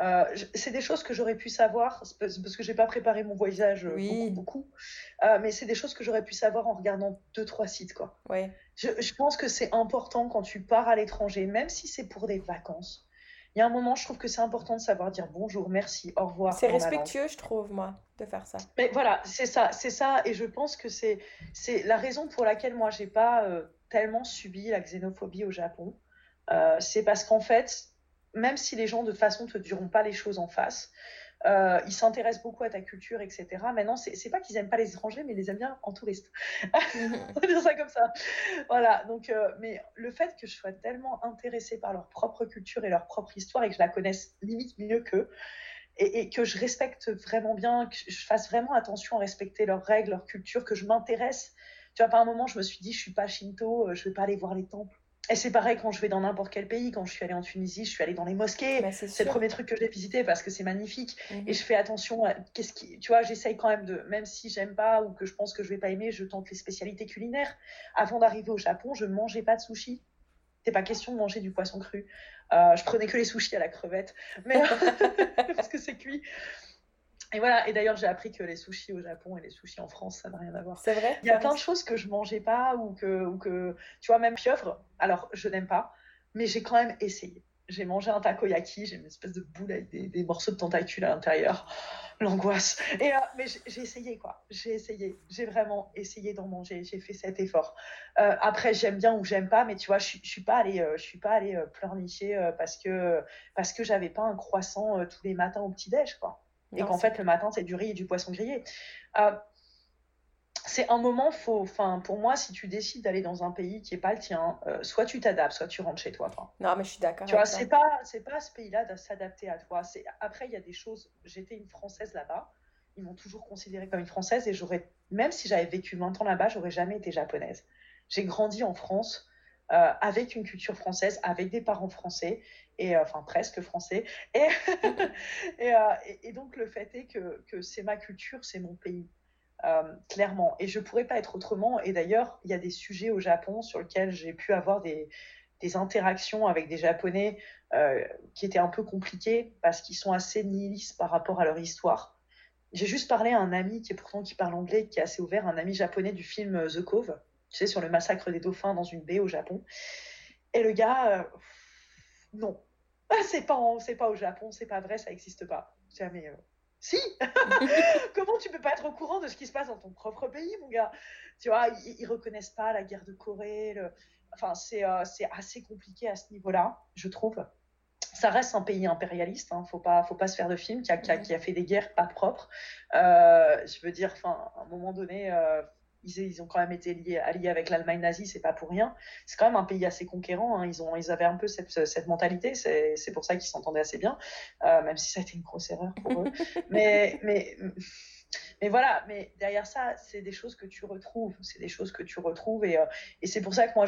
Euh, c'est des choses que j'aurais pu savoir parce que j'ai pas préparé mon voyage euh, beaucoup, beaucoup. Euh, mais c'est des choses que j'aurais pu savoir en regardant deux trois sites quoi. Ouais. Je, je, pense que c'est important quand tu pars à l'étranger, même si c'est pour des vacances. Il y a un moment, je trouve que c'est important de savoir dire bonjour, merci, au revoir. C'est respectueux, je trouve moi, de faire ça. Mais voilà, c'est ça, c'est ça, et je pense que c'est c'est la raison pour laquelle moi j'ai pas tellement subi la xénophobie au Japon. c'est parce qu'en fait même si les gens de toute façon te diront pas les choses en face, euh, ils s'intéressent beaucoup à ta culture, etc. Maintenant, c'est pas qu'ils aiment pas les étrangers, mais ils les aiment bien en touriste. On va dire ça comme ça. Voilà. Donc, euh, mais le fait que je sois tellement intéressée par leur propre culture et leur propre histoire et que je la connaisse limite mieux qu'eux, et, que je respecte vraiment bien, que je fasse vraiment attention à respecter leurs règles, leur culture, que je m'intéresse. Tu vois, par un moment, je me suis dit, je suis pas shinto, euh, je vais pas aller voir les temples et c'est pareil quand je vais dans n'importe quel pays. Quand je suis allée en Tunisie, je suis allée dans les mosquées. Bah, c'est le premier truc que j'ai visité parce que c'est magnifique. Mhm. Et je fais attention à qu'est-ce qui. Tu vois, j'essaye quand même de. Même si j'aime pas ou que je pense que je vais pas aimer, je tente les spécialités culinaires. Avant d'arriver au Japon, je ne mangeais pas de sushi. C'est pas question de manger du poisson cru. Euh, je prenais que les sushis à la crevette. Mais parce que c'est cuit. Et voilà, et d'ailleurs, j'ai appris que les sushis au Japon et les sushis en France, ça n'a rien à voir. C'est vrai? Il y a plein de choses que je mangeais pas ou que, ou que tu vois, même pieuvre, alors je n'aime pas, mais j'ai quand même essayé. J'ai mangé un takoyaki, j'ai une espèce de boule avec des, morceaux de tentacules à l'intérieur. L'angoisse. Et euh, mais j'ai essayé, quoi. J'ai essayé. J'ai vraiment essayé d'en manger. J'ai fait cet effort. Euh, après, j'aime bien ou j'aime pas, mais tu vois, je, suis pas allée, euh, je suis pas allée pleurnicher parce que parce que j'avais pas un croissant tous les matins au petit déj, quoi et qu'en fait le matin c'est du riz et du poisson grillé. Euh, c'est un moment faux. Enfin, pour moi, si tu décides d'aller dans un pays qui est pas le tien, euh, soit tu t'adaptes, soit tu rentres chez toi. non, mais je suis d'accord. Tu vois, c'est pas, c'est pas ce pays-là de s'adapter à toi. C'est après, il y a des choses. J'étais une française là-bas. ils m'ont toujours considérée comme une Française et j'aurais, même si j'avais vécu 20 ans là-bas, j'aurais jamais été japonaise. J'ai grandi en France euh, avec une culture française, avec des parents français, et euh, enfin presque français. Et, euh, et, donc le fait est que, c'est ma culture, c'est mon pays. clairement. Et je pourrais pas être autrement. Et d'ailleurs, il y a des sujets au Japon sur lesquels j'ai pu avoir des, interactions avec des Japonais qui étaient un peu compliquées parce qu'ils sont assez nihilistes par rapport à leur histoire. J'ai juste parlé à un ami qui pourtant qui parle anglais, qui est assez ouvert, un ami japonais du film The Cove, tu sais, sur le massacre des dauphins dans une baie au Japon. Et le gars, euh, non, ah, c'est pas, c'est pas au Japon, c'est pas vrai, ça n'existe pas. Jamais. Euh, si Comment tu peux pas être au courant de ce qui se passe dans ton propre pays, mon gars? Tu vois, ils, ils, reconnaissent pas la guerre de Corée, le, Enfin, euh, c'est assez compliqué à ce niveau-là, je trouve. Ça reste un pays impérialiste, il hein, ne faut pas, faut pas se faire de film, qui a, qui a, qui a fait des guerres pas propres. Euh, je veux dire, enfin, à un moment donné, euh, ils, ils, ont quand même été liés, alliés avec l'Allemagne nazie, c'est pas pour rien. C'est quand même un pays assez conquérant. Hein. Ils, ont, ils avaient un peu cette, cette mentalité. C'est pour ça qu'ils s'entendaient assez bien, euh, même si ça a été une grosse erreur pour eux. mais, mais mais voilà, mais derrière ça, c'est des choses que tu retrouves. C'est des choses que tu retrouves. Et, euh, et c'est pour ça que moi,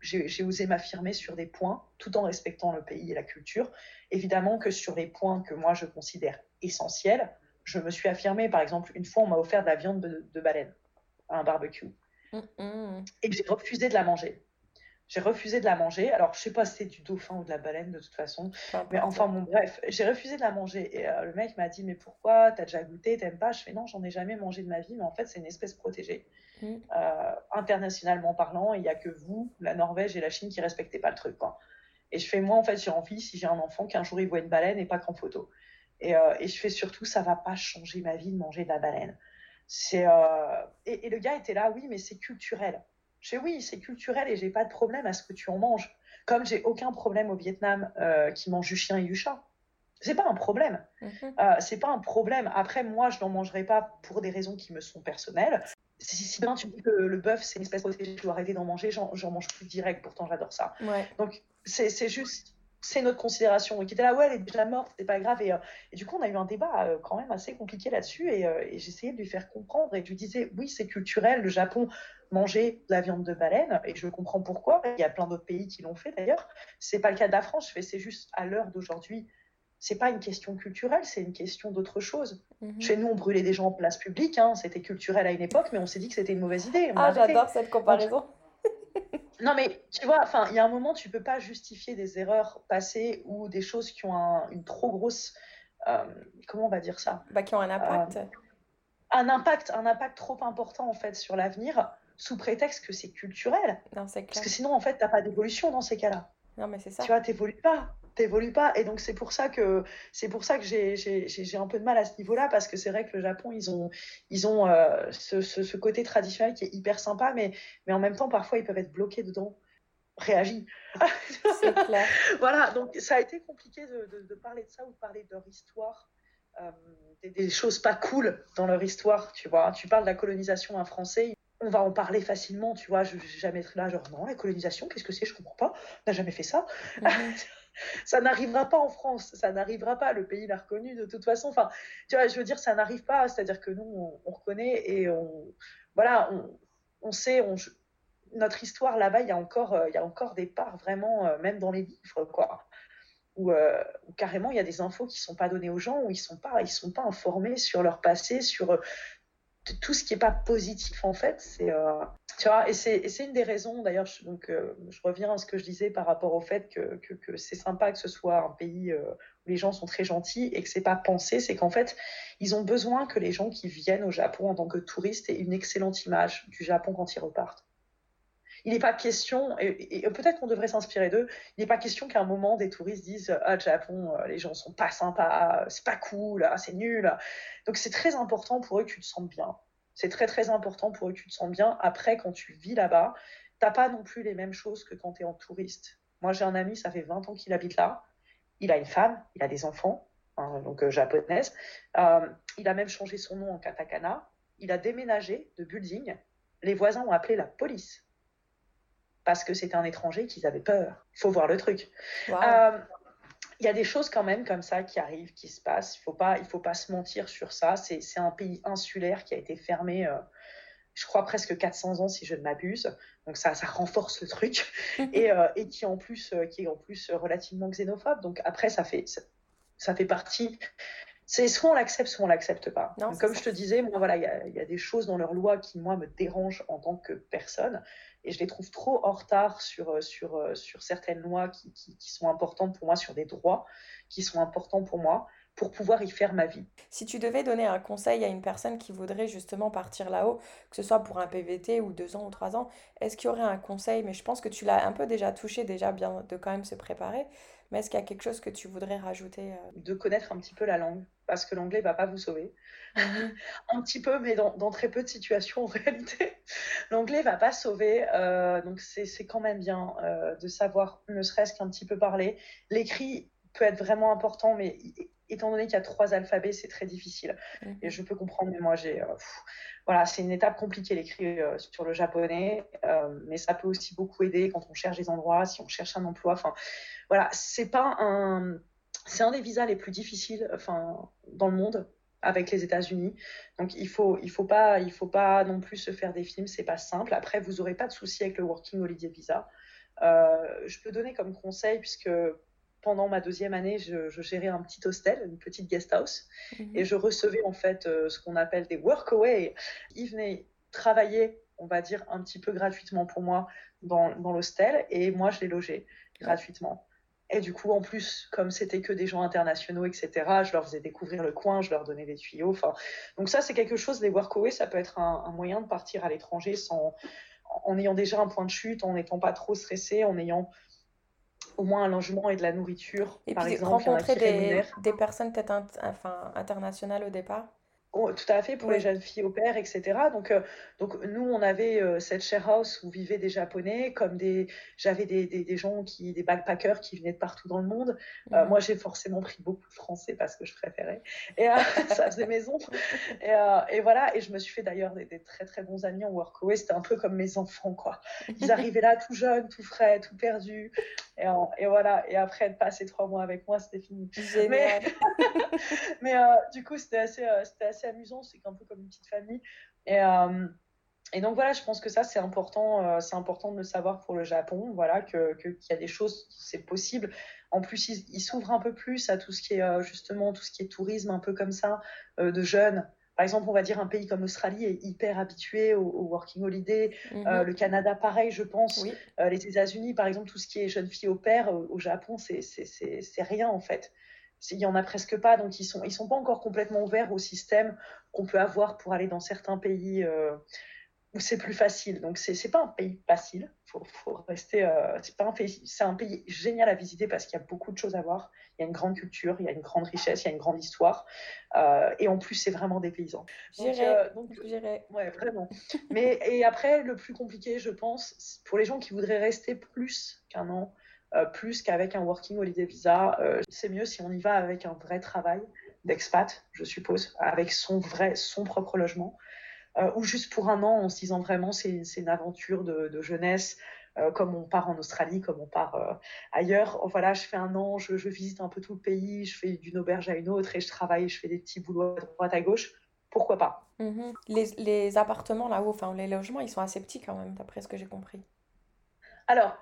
j'ai osé m'affirmer sur des points, tout en respectant le pays et la culture. Évidemment que sur les points que moi, je considère essentiels, je me suis affirmée. Par exemple, une fois, on m'a offert de la viande de, de baleine à un barbecue. Mm -mm. Et j'ai refusé de la manger. J'ai refusé de la manger. Alors, je sais pas si c'est du dauphin ou de la baleine de toute façon. mais enfin, bon, bref, j'ai refusé de la manger. Et euh, le mec m'a dit, mais pourquoi? T'as déjà goûté? T'aimes pas? Je fais, non, j'en ai jamais mangé de ma vie. Mais en fait, c'est une espèce protégée. Mm. Euh, internationalement parlant, il y a que vous, la Norvège et la Chine qui respectaient pas le truc. Quoi. Et je fais, moi, en fait, j'ai envie, si j'ai un enfant, qu'un jour il voit une baleine et pas qu'en photo. Et, euh, et, je fais surtout, ça va pas changer ma vie de manger de la baleine. C'est euh, et, et, le gars était là, oui, mais c'est culturel. Je oui, c'est culturel et j'ai pas de problème à ce que tu en manges. Comme j'ai aucun problème au Vietnam euh, qui mange du chien et du chat. C'est pas un problème. Mm -hmm. euh, c'est pas un problème. Après, moi, je n'en mangerai pas pour des raisons qui me sont personnelles. Si, si bien tu dis que le bœuf, c'est une espèce protégée, je dois arrêter d'en manger, j'en mange plus direct, pourtant j'adore ça. Ouais. Donc, c'est juste c'est notre considération. Et qui était là, ouais, elle est déjà morte, c'est pas grave. Et, euh, et, du coup, on a eu un débat euh, quand même assez compliqué là-dessus. Et, euh, et j'essayais de lui faire comprendre. Et je lui disais, oui, c'est culturel. Le Japon mangeait de la viande de baleine. Et je comprends pourquoi. Il y a plein d'autres pays qui l'ont fait d'ailleurs. C'est pas le cas de la France. Je fais, c'est juste à l'heure d'aujourd'hui. C'est pas une question culturelle, c'est une question d'autre chose. Mm -hmm. Chez nous, on brûlait des gens en place publique. Hein, c'était culturel à une époque, mais on s'est dit que c'était une mauvaise idée. ah, j'adore cette comparaison. Non, mais tu vois, enfin, il y a un moment, tu peux pas justifier des erreurs passées ou des choses qui ont un, une trop grosse. Euh, comment on va dire ça? Bah, Qui ont un impact. Euh, un impact, un impact trop important en fait sur l'avenir, sous prétexte que c'est culturel. Non, c'est clair. Parce que sinon, en fait, t'as pas d'évolution dans ces cas-là. Non, mais c'est ça. Tu vois, t'évolues pas t'évolues pas. Et donc c'est pour ça que c'est pour ça que j'ai un peu de mal à ce niveau-là parce que c'est vrai que le Japon ils ont ils ont euh, ce, ce, ce, côté traditionnel qui est hyper sympa mais mais en même temps parfois ils peuvent être bloqués dedans. Réagis. Clair. Voilà donc ça a été compliqué de, de, de, parler de ça ou de parler de leur histoire euh, des, des, choses pas cool dans leur histoire tu vois. Tu parles de la colonisation un français on va en parler facilement, tu vois, je vais jamais être là, genre, non, la colonisation, qu'est-ce que c'est, je comprends pas, on n'a jamais fait ça. -hmm. ça n'arrivera pas en France, ça n'arrivera pas, le pays l'a reconnu de toute façon. Enfin, tu vois, je veux dire, ça n'arrive pas, c'est-à-dire que nous, on, on, reconnaît et on, voilà, on, sait, on, notre histoire là-bas, il y a encore, il y a encore des parts vraiment, euh, même dans les livres, quoi. Où, euh, carrément il y a des infos qui sont pas données aux gens, où ils sont sont pas informés sur leur passé, sur euh, tout ce qui est pas positif en fait. C'est euh, tu vois, et c'est une des raisons, d'ailleurs, donc euh, je reviens à ce que je disais par rapport au fait que, c'est sympa que ce soit un pays euh, où les gens sont très gentils et que c'est pas pensé, c'est qu'en fait, ils ont besoin que les gens qui viennent au Japon en tant que touristes aient une excellente image du Japon quand ils repartent. Il n'est pas question, et, peut-être qu'on devrait s'inspirer d'eux, il n'est pas question qu'à un moment des touristes disent Ah, le Japon, les gens sont pas sympas, c'est pas cool, ah, c'est nul. Donc c'est très important pour eux que tu te sentes bien c'est très très important pour eux que tu te sens bien. Après, quand tu vis là-bas, t'as pas non plus les mêmes choses que quand tu es en touriste. Moi, j'ai un ami, ça fait 20 ans qu'il habite là. Il a une femme, il a des enfants, hein, donc euh, japonaise. Euh, il a même changé son nom en katakana. Il a déménagé de building. Les voisins ont appelé la police parce que c'était un étranger qu'ils avaient peur. Il faut voir le truc. Wow. Euh, il y a des choses quand même comme ça qui arrivent, qui se passent. Il faut pas, il faut pas se mentir sur ça. C'est un pays insulaire qui a été fermé, euh, je crois presque 400 ans si je ne m'abuse. Donc ça, ça renforce le truc et, euh, et qui en plus, euh, qui est en plus relativement xénophobe. Donc après, ça fait, ça, fait partie. C'est soit on l'accepte, soit on l'accepte pas. comme je te disais, moi voilà, il y, y, a des choses dans leur loi qui moi me dérangent en tant que personne et je les trouve trop en retard sur, euh, euh, certaines lois qui, sont importantes pour moi, sur des droits qui sont importants pour moi, pour pouvoir y faire ma vie. Si tu devais donner un conseil à une personne qui voudrait justement partir là-haut, que ce soit pour un PVT ou deux ans ou trois ans, est-ce qu'il y aurait un conseil? Mais je pense que tu l'as un peu déjà touché, déjà bien de quand même se préparer. Mais est-ce qu'il y a quelque chose que tu voudrais rajouter euh? De connaître un petit peu la langue, parce que l'anglais va pas vous sauver. Mhm. un petit peu, mais dans, dans, très peu de situations en réalité. L'anglais va pas sauver, euh, donc c'est quand même bien euh, de savoir ne serait-ce qu'un petit peu parler. L'écrit peut être vraiment important, mais étant donné qu'il y a trois alphabets, c'est très difficile. Mhm. Et je peux comprendre, mais moi, j'ai. voilà, c'est une étape compliquée l'écrit sur le japonais, mais ça peut aussi beaucoup aider quand on cherche des endroits, si on cherche un emploi. Enfin, voilà, c'est pas un, c'est un des visas les plus difficiles, enfin, dans le monde avec les États-Unis. Donc il faut, il faut pas, il faut pas non plus se faire des films, c'est pas simple. Après, vous aurez pas de souci avec le Working Holiday Visa. Euh, je peux donner comme conseil puisque pendant ma deuxième année, je, gérais un petit hostel, une petite guest house, mhm. et je recevais en fait euh, ce qu'on appelle des workaway. Ils venaient travailler, on va dire, un petit peu gratuitement pour moi dans, dans l'hostel, et moi je les logeais gratuitement. Et du coup, en plus, comme c'était que des gens internationaux, etc., je leur faisais découvrir le coin, je leur donnais des tuyaux. Enfin, donc ça, c'est quelque chose. Les workaway, ça peut être un, moyen de partir à l'étranger sans, en ayant déjà un point de chute, en n'étant pas trop stressé, en ayant au moins un logement et de la nourriture. Et par puis exemple, rencontrer des, des, personnes peut-être enfin, internationales au départ. Oh, tout à fait, pour les jeunes filles au père, etc. Donc, euh, donc nous, on avait euh, cette share house où vivaient des Japonais, comme des, j'avais des, des, des, gens qui, des backpackers qui venaient de partout dans le monde. Euh, moi, j'ai forcément pris beaucoup de français parce que je préférais, et ça faisait maison. Et, et, voilà, et je me suis fait d'ailleurs des, très très bons amis en workaway. C'était un peu comme mes enfants, quoi. Ils arrivaient là tout jeunes, tout frais, tout perdus, et, et voilà. Et après de passer trois mois avec moi, c'était fini. Mais, mais du coup, c'était assez, c'était assez amusant, c'est un peu comme une petite famille. Et, euh, et donc voilà, je pense que ça c'est important, euh, c'est important de le savoir pour le Japon, voilà, que qu'il y a des choses, c'est possible. En plus, il, s'ouvre un peu plus à tout ce qui est euh, justement tout ce qui est tourisme, un peu comme ça, de jeunes. Par exemple, on va dire un pays comme l'Australie est hyper habitué au, working holiday. Mhm. le Canada, pareil, je pense. les États-Unis, par exemple, tout ce qui est jeunes filles au père, au Japon, c'est rien en fait il y en a presque pas, donc ils sont ils sont pas encore complètement ouverts au système qu'on peut avoir pour aller dans certains pays euh, où c'est plus facile. Donc c'est c'est pas un pays facile, faut faut rester. Euh, c'est pas un pays, c'est un pays génial à visiter parce qu'il y a beaucoup de choses à voir. Il y a une grande culture, il y a une grande richesse, il y a une grande histoire, euh, et en plus c'est vraiment des paysans. J'irai, donc, j'irai. Ouais, vraiment. Mais et après le plus compliqué, je pense, pour les gens qui voudraient rester plus qu'un an euh, plus qu'avec un working holiday visa. Euh, c'est mieux si on y va avec un vrai travail d'expat, je suppose, avec son vrai, son propre logement, euh, ou juste pour un an en se disant vraiment c'est une aventure de, jeunesse. comme on part en Australie, comme on part ailleurs. Voilà, je fais un an, je, visite un peu tout le pays, je fais d'une auberge à une autre et je travaille, je fais des petits boulots à droite à gauche. Pourquoi pas? Mhm. les, les, appartements là-haut, enfin les logements, ils sont assez petits quand même, d'après ce que j'ai compris. Alors,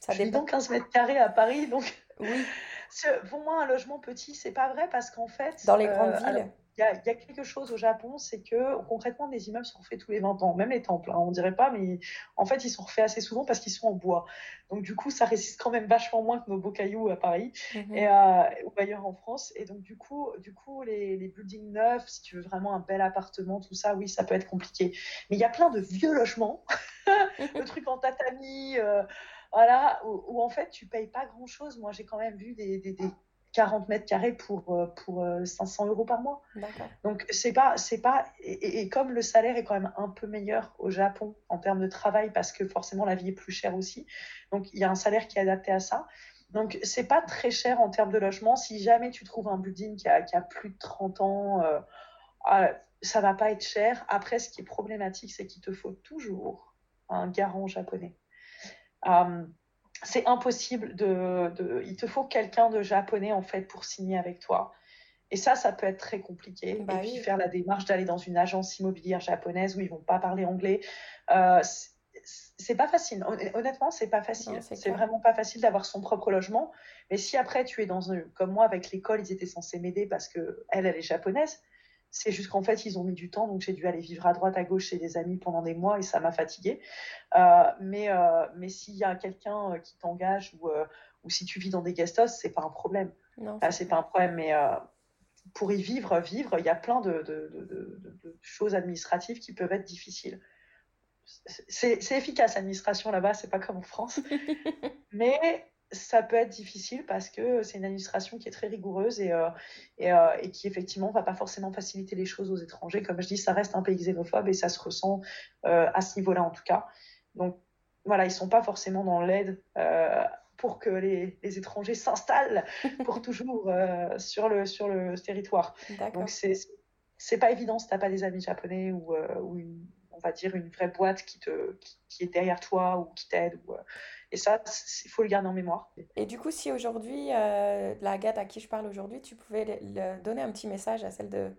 ça dépend. 15 mètres carrés à Paris, donc. Oui. Pour moi, un logement petit, c'est pas vrai parce qu'en fait. Dans les grandes euh, villes. Il y, a, y, a quelque chose au Japon, c'est que concrètement, des immeubles sont refaits tous les 20 ans, même les temples, hein, on dirait pas, mais en fait, ils sont refaits assez souvent parce qu'ils sont en bois. Donc, du coup, ça résiste quand même vachement moins que nos beaux cailloux à Paris mhm. et, euh, ou ailleurs en France. Et donc, du coup, du coup les, les buildings neufs, si tu veux vraiment un bel appartement, tout ça, oui, ça peut être compliqué. Mais il y a plein de vieux logements, le truc en tatami. Euh, voilà, où, en fait, tu payes pas grand chose. Moi, j'ai quand même vu des, des, 40 mètres carrés pour, euh, pour 500 euh, euros par mois. Donc, c'est pas, c'est pas, et, comme le salaire est quand même un peu meilleur au Japon en termes de travail, parce que forcément la vie est plus chère aussi. Donc, il y a un salaire qui est adapté à ça. Donc, c'est pas très cher en termes de logement. Si jamais tu trouves un building qui a, qui a plus de 30 ans, euh, ah, ça va pas être cher. Après, ce qui est problématique, c'est qu'il te faut toujours un garant japonais. Euh, c'est impossible de, de, Il te faut quelqu'un de japonais, en fait, pour signer avec toi. Et ça, ça peut être très compliqué. Bah et puis faire la démarche d'aller dans une agence immobilière japonaise où ils vont pas parler anglais, euh, c'est pas facile. Honnêtement, c'est pas facile. C'est vraiment pas facile d'avoir son propre logement. Mais si après tu es dans un, comme moi avec l'école, ils étaient censés m'aider parce que elle, elle est japonaise. C'est juste qu'en fait, ils ont mis du temps, donc j'ai dû aller vivre à droite, à gauche chez des amis pendant des mois et ça m'a fatiguée. Euh, mais euh, mais s'il y a quelqu'un euh, qui t'engage ou, ou si tu vis dans des guest houses, c'est pas un problème. Non, c'est pas un problème, mais pour y vivre, vivre, il y a plein de, de, de, de choses administratives qui peuvent être difficiles c'est efficace l'administration là-bas, c'est pas comme en France. Mais ça peut être difficile parce que c'est une administration qui est très rigoureuse et, euh, euh, et, qui effectivement va pas forcément faciliter les choses aux étrangers. Comme je dis, ça reste un pays xénophobe et ça se ressent euh, à ce niveau-là en tout cas. Donc voilà, ils sont pas forcément dans l'aide pour que les, les étrangers s'installent pour toujours sur, le, sur le territoire. Donc c'est pas évident si t'as pas des amis japonais ou, ou une on va dire, une vraie boîte qui, te, qui, est derrière toi ou qui t'aide. Ou, euh, et ça, il faut le garder en mémoire. Et du coup, si aujourd'hui, euh, la Agathe à qui je parle aujourd'hui, tu pouvais le, donner un petit message à celle de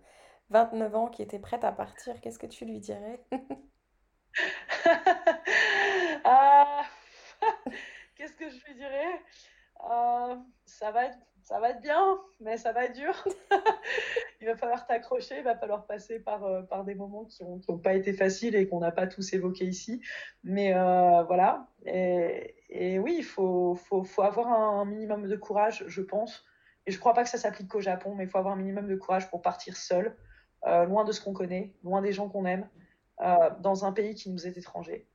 29 ans qui était prête à partir, qu'est-ce que tu lui dirais? Ah, Qu'est-ce que je lui dirais? Euh, Ça va être ça va être bien, mais ça va être dur. il va falloir t'accrocher, il va falloir passer par, euh, par des moments qui n'ont pas été faciles et qu'on n'a pas tous évoqués ici. Mais euh, voilà. Et, et, oui, il faut, faut, faut, avoir un minimum de courage, je pense. Et je ne crois pas que ça s'applique qu'au Japon, mais il faut avoir un minimum de courage pour partir seul, euh, loin de ce qu'on connaît, loin des gens qu'on aime, dans un pays qui nous est étranger.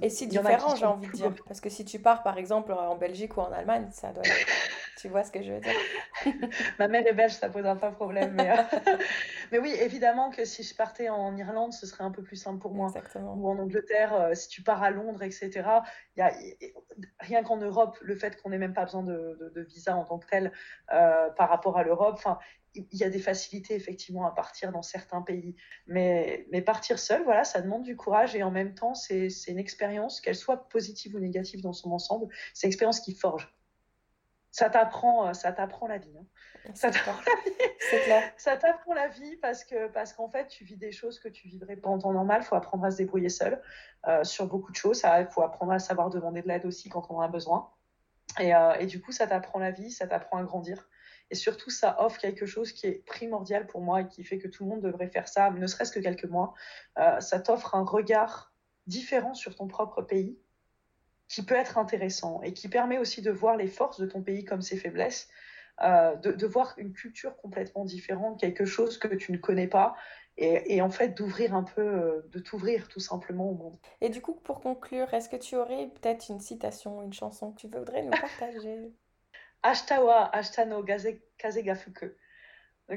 et c'est différent, j'ai envie de dire. Parce que si tu pars, par exemple, en Belgique ou en Allemagne, ça doit être tu vois ce que je veux dire? Ma mère est belge, ça posera pas de problème. Mais, euh, mais, oui, évidemment que si je partais en Irlande, ce serait un peu plus simple pour moi. Exactement. Ou en Angleterre, euh, si tu pars à Londres, etc. Y a, rien qu'en Europe, le fait qu'on n'ait même pas besoin de, de, visa en tant que tel euh, par rapport à l'Europe, il y a des facilités effectivement à partir dans certains pays. Mais, mais partir seul, voilà, ça demande du courage et en même temps, c'est une expérience, qu'elle soit positive ou négative dans son ensemble, c'est une expérience qui forge ça t'apprend, euh, ça t'apprend la vie. Hein. Ça t'apprend la vie. C'est clair. Ça t'apprend la vie parce que parce qu'en fait, tu vis des choses que tu vivrais pas en temps normal. Il faut apprendre à se débrouiller seul euh, sur beaucoup de choses. Il faut apprendre à savoir demander de l'aide aussi quand on en a besoin. Et, euh, et du coup, ça t'apprend la vie, ça t'apprend à grandir. Et surtout, ça offre quelque chose qui est primordial pour moi et qui fait que tout le monde devrait faire ça, ne serait-ce que quelques mois. ça t'offre un regard différent sur ton propre pays qui peut être intéressant et qui permet aussi de voir les forces de ton pays comme ses faiblesses, euh, de, de, voir une culture complètement différente, quelque chose que tu ne connais pas, et, et en fait d'ouvrir un peu, euh, de t'ouvrir tout simplement au monde. Et du coup, pour conclure, est-ce que tu aurais peut-être une citation, une chanson que tu voudrais nous partager? Ashtawa, Ashtano, Kazegafuku.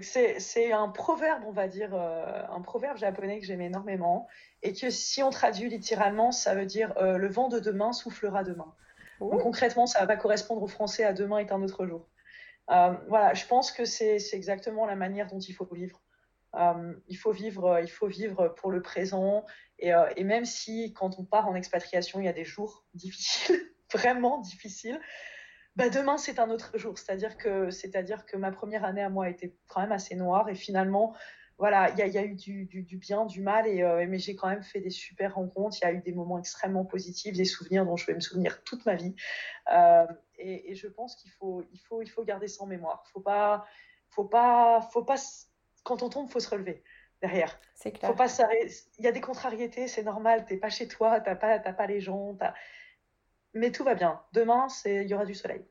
C'est un proverbe, on va dire, euh, un proverbe japonais que j'aime énormément et que si on traduit littéralement, ça veut dire euh, le vent de demain soufflera demain. Donc concrètement, ça va correspondre au français à demain est un autre jour. Euh, voilà, je pense que c'est exactement la manière dont il faut vivre. il faut vivre, il faut vivre pour le présent et, et même si quand on part en expatriation, il y a des jours difficiles, vraiment difficiles. Bah, demain c'est un autre jour. C'est-à-dire que, c'est-à-dire que ma première année à moi était quand même assez noire et finalement, voilà, il y, y, a eu du, du, du, bien, du mal, et, euh, mais j'ai quand même fait des super rencontres. Il y a eu des moments extrêmement positifs, des souvenirs dont je vais me souvenir toute ma vie. Euh, et, et, je pense qu'il faut, il faut, il faut garder ça en mémoire. Faut pas, faut pas, faut pas. Quand on tombe, faut se relever derrière. C'est clair. Faut pas Il y a des contrariétés, c'est normal. T'es pas chez toi, t'as pas, t'as pas les gens. As mais tout va bien. Demain, il y aura du soleil.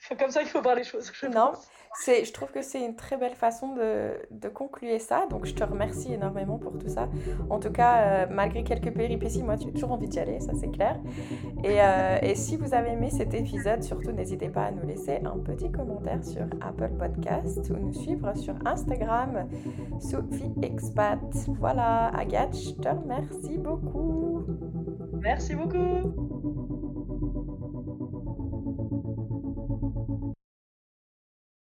c'est comme ça qu'il faut voir les choses. Je non, c'est, je trouve que c'est une très belle façon de, de, conclure ça. Donc, je te remercie énormément pour tout ça. En tout cas, euh, malgré quelques péripéties, moi, j'ai toujours envie d'y aller, ça c'est clair. Et, euh, et, si vous avez aimé cet épisode, surtout n'hésitez pas à nous laisser un petit commentaire sur Apple Podcast ou nous suivre sur Instagram, Sophie Expat. Voilà, Agathe, je te remercie beaucoup. Merci beaucoup.